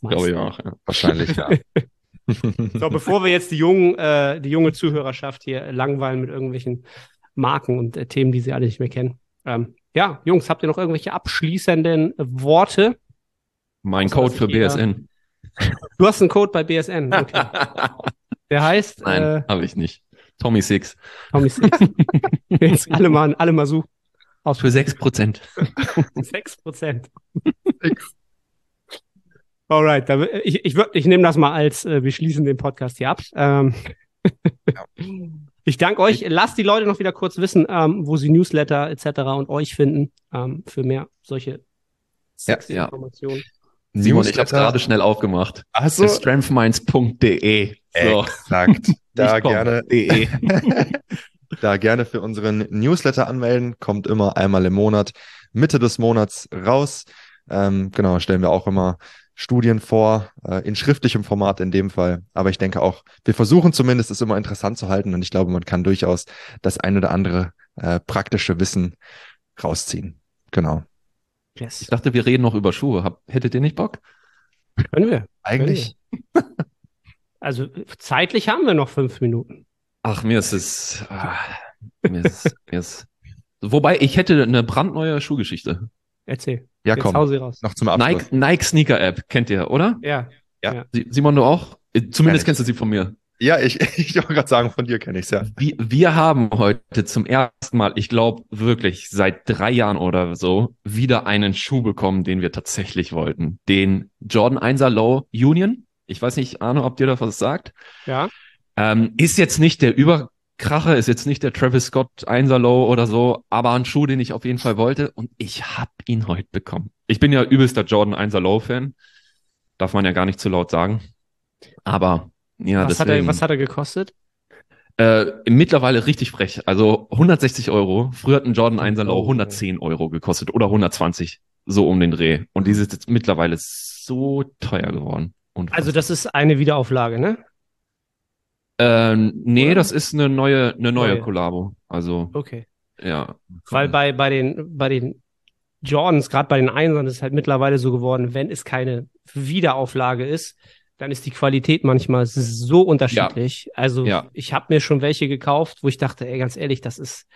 Glaube ich auch. Ja. Wahrscheinlich, ja. So, bevor wir jetzt die jungen, äh, die junge Zuhörerschaft hier langweilen mit irgendwelchen Marken und äh, Themen, die sie alle nicht mehr kennen. Ähm, ja, Jungs, habt ihr noch irgendwelche abschließenden Worte? Mein Code für jeder- BSN. Du hast einen Code bei BSN. Okay. Der heißt Nein, äh, habe ich nicht. Tommy Six. Tommy Six. Jetzt alle mal, alle mal suchen. Aus Für 6%. 6 Prozent. Alright, da, ich, ich, ich nehme das mal als, äh, wir schließen den Podcast hier ab. Ähm, Ich danke euch. Lasst die Leute noch wieder kurz wissen, ähm, wo sie Newsletter etc. und euch finden ähm, für mehr solche sexy ja. Informationen. Simon, ich habe Newsletter. gerade schnell aufgemacht. Achso, Strengthminds.de. So. exakt. Da gerne, De. da gerne für unseren Newsletter anmelden. Kommt immer einmal im Monat, Mitte des Monats raus. Ähm, genau, stellen wir auch immer Studien vor, äh, in schriftlichem Format in dem Fall. Aber ich denke auch, wir versuchen zumindest, es immer interessant zu halten und ich glaube, man kann durchaus das ein oder andere äh, praktische Wissen rausziehen. Genau. Yes. Ich dachte, wir reden noch über Schuhe. Hab, hättet ihr nicht Bock? Können wir. Eigentlich, Also zeitlich haben wir noch fünf Minuten. Ach, mir ist es. Ah, mir ist, mir ist. Wobei, ich hätte eine brandneue Schuhgeschichte. Erzähl. ja Jetzt hau komm, sie raus. noch zum Abschluss. Nike, Nike Sneaker App, kennt ihr, oder? Ja. Si- Simon, du auch? Äh, Zumindest Kenn kennst du sie von mir. Ja, ich, ich wollte gerade sagen, von dir kenne ich es ja. Wir, wir haben heute zum ersten Mal, ich glaube wirklich seit drei Jahren oder so, wieder einen Schuh bekommen, den wir tatsächlich wollten. Den Jordan 1er Low Union. Ich weiß nicht, Arno, ob dir das was sagt. Ja. Ähm, ist jetzt nicht der Überkracher, ist jetzt nicht der Travis Scott 1er Low oder so, aber ein Schuh, den ich auf jeden Fall wollte und ich hab ihn heute bekommen. Ich bin ja übelster Jordan 1er Low Fan. Darf man ja gar nicht zu laut sagen. Aber ja, was, hat er, was hat er gekostet? Äh, mittlerweile richtig frech. Also 160 Euro. Früher hat ein Jordan 1er Low Oh. 110 Euro gekostet oder 120. So um den Dreh. Und die ist jetzt mittlerweile so teuer geworden. Unfassbar. Also das ist eine Wiederauflage, ne? Ähm, nee, Oder? das ist eine neue, eine neue Neue. Kollabo. Also, Okay. ja. Weil bei, bei den, bei den Jordans, gerade bei den Einsern, ist es halt mittlerweile so geworden, wenn es keine Wiederauflage ist, dann ist die Qualität manchmal so unterschiedlich. Also Ja. ich habe mir schon welche gekauft, wo ich dachte, ey, ganz ehrlich, das ist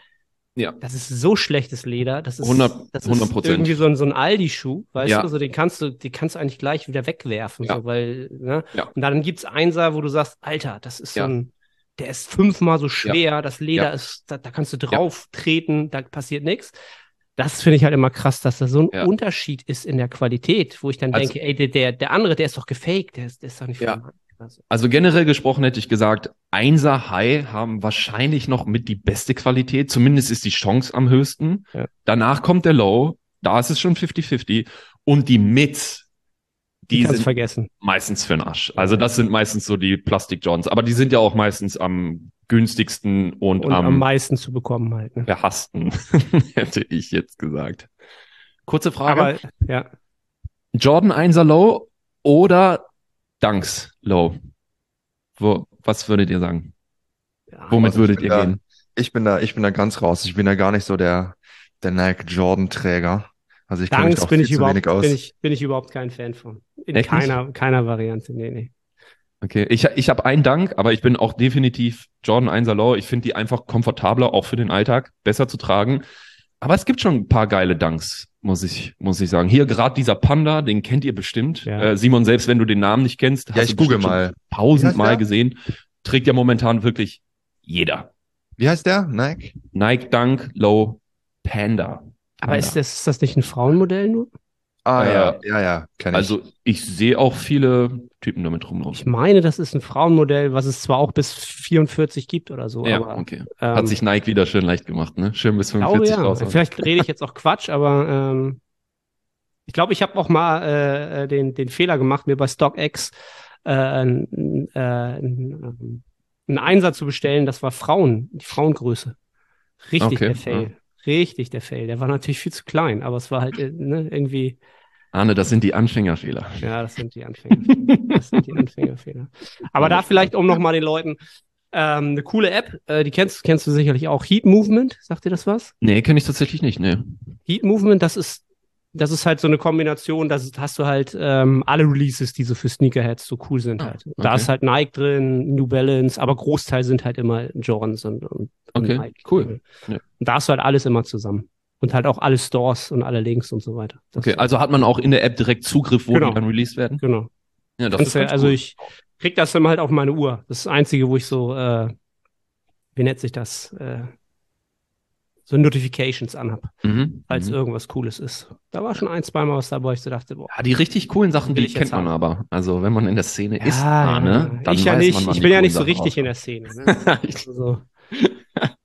Ja. Das ist so schlechtes Leder. Das ist, 100 das ist 100%. irgendwie so ein, so ein Aldi-Schuh, weißt Ja. du? Also den kannst du, den kannst du eigentlich gleich wieder wegwerfen, Ja. so, weil, ne? Ja. Und dann gibt's Einser, wo du sagst, Alter, das ist Ja. so ein, der ist fünfmal so schwer, das Leder ist, da, da kannst du drauf treten, da passiert nichts. Das finde ich halt immer krass, dass da so ein. Unterschied ist in der Qualität, wo ich dann Also- denke, ey, der, der, der andere, der ist doch gefaked, der ist, der ist doch nicht Ja. Hand. Also, generell gesprochen hätte ich gesagt, Einser High haben wahrscheinlich noch mit die beste Qualität. Zumindest ist die Chance am höchsten. Ja. Danach kommt der Low. Da ist es schon 50-50. Und die Mids, die die sind vergessen. meistens für den Arsch. Also das sind meistens so die Plastik Johns. Aber die sind ja auch meistens am günstigsten und, Und am am meisten zu bekommen halt. Ne? verhassten, hätte ich jetzt gesagt. Kurze Frage. Aber, ja. Jordan 1er Low oder Dunks Low? Wo, was würdet ihr sagen? ja Womit Also ich würdet bin ihr da- gehen? Ich bin da, ich bin da ganz raus. Ich bin da gar nicht so der, der Nike Jordan Träger. Also ich kenne mich Dunks auch bin viel ich, zu überhaupt, wenig aus. bin, ich, bin ich überhaupt kein Fan von. In Echt nicht? keiner, keiner Variante. Nee, nee. Okay, ich, ich habe einen Dank, aber ich bin auch definitiv Jordan 1er Low. Ich finde die einfach komfortabler, auch für den Alltag, besser zu tragen. Aber es gibt schon ein paar geile Dunks, muss ich, muss ich sagen. Hier gerade dieser Panda, den kennt ihr bestimmt. Ja. Äh, Simon, selbst wenn du den Namen nicht kennst, Ja, ich du google mal. Tausendmal gesehen. Trägt ja momentan wirklich jeder. Wie heißt der? Nike? Nike Dunk Low Panda. Aber Panda. ist das, ist das nicht ein Frauenmodell nur? Ah, Äh, ja, ja, ja, kenne ich. Also ich sehe auch viele Typen damit Ich rumlaufen. meine, das ist ein Frauenmodell, was es zwar auch bis 44 gibt oder so. Ja, aber, okay. ähm, Hat sich Nike wieder schön leicht gemacht, ne? Schön bis Ich glaube, 45 ja. raus. Vielleicht rede ich jetzt auch Quatsch, aber ähm, ich glaube, ich habe auch mal äh, äh, den, den Fehler gemacht, mir bei StockX äh, äh, ein, einen Einsatz zu bestellen. Das war Frauen, die Frauengröße. Richtig Okay, der Fail. Richtig der Fail. Der war natürlich viel zu klein, aber es war halt äh, ne, irgendwie, Arne, das sind die Anfängerfehler. ja, das sind die Anfängerfehler. das sind die Anfängerfehler. Aber da vielleicht, um nochmal den Leuten ähm, eine coole App, äh, die kennst, kennst du sicherlich auch, Heat Movement, sagt dir das was? Nee, kenne ich tatsächlich nicht, ne. Heat Movement, das ist, das ist halt so eine Kombination, da hast du halt ähm, alle Releases, die so für Sneakerheads so cool sind Ah, halt. Da okay. ist halt Nike drin, New Balance, aber Großteil sind halt immer Jordans und, und, und Okay, Nike. cool. Ja. Und da hast du halt alles immer zusammen. Und halt auch alle Stores und alle Links und so weiter. Das Okay, also hat man auch in der App direkt Zugriff, wo Genau. die dann released werden? Genau. Ja, das Kannst ist also cool. ich krieg das immer halt auf meine Uhr. Das ist das Einzige, wo ich so, äh, wie nennt sich das? Äh, so Notifications anhab, Mhm. falls mhm. irgendwas Cooles ist. Da war schon ein, zweimal was dabei, wo ich so dachte, boah, Ja, die richtig coolen Sachen, Will die kennt man haben. aber. Also, wenn man in der Szene ist, Ja, Arne, ja. dann ich ja weiß nicht. man, wann ich bin ja nicht so Sachen richtig in der Szene. Ne? Also,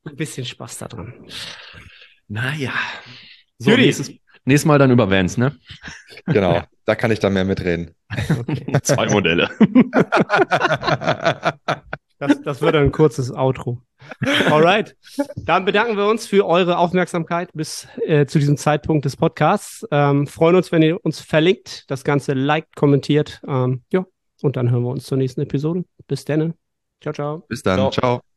ein bisschen Spaß daran. Naja. So, Judy. nächstes, nächstes Mal dann über Vans, ne? genau, da kann ich dann mehr mitreden. Okay. Zwei Modelle. Das, das wird ein kurzes Outro. Alright. Dann bedanken wir uns für eure Aufmerksamkeit bis äh, zu diesem Zeitpunkt des Podcasts. Ähm, freuen uns, wenn ihr uns verlinkt, das Ganze liked, kommentiert. Ähm, ja, und dann hören wir uns zur nächsten Episode. Bis dann. Ciao, ciao. Bis dann. Ciao. Ciao.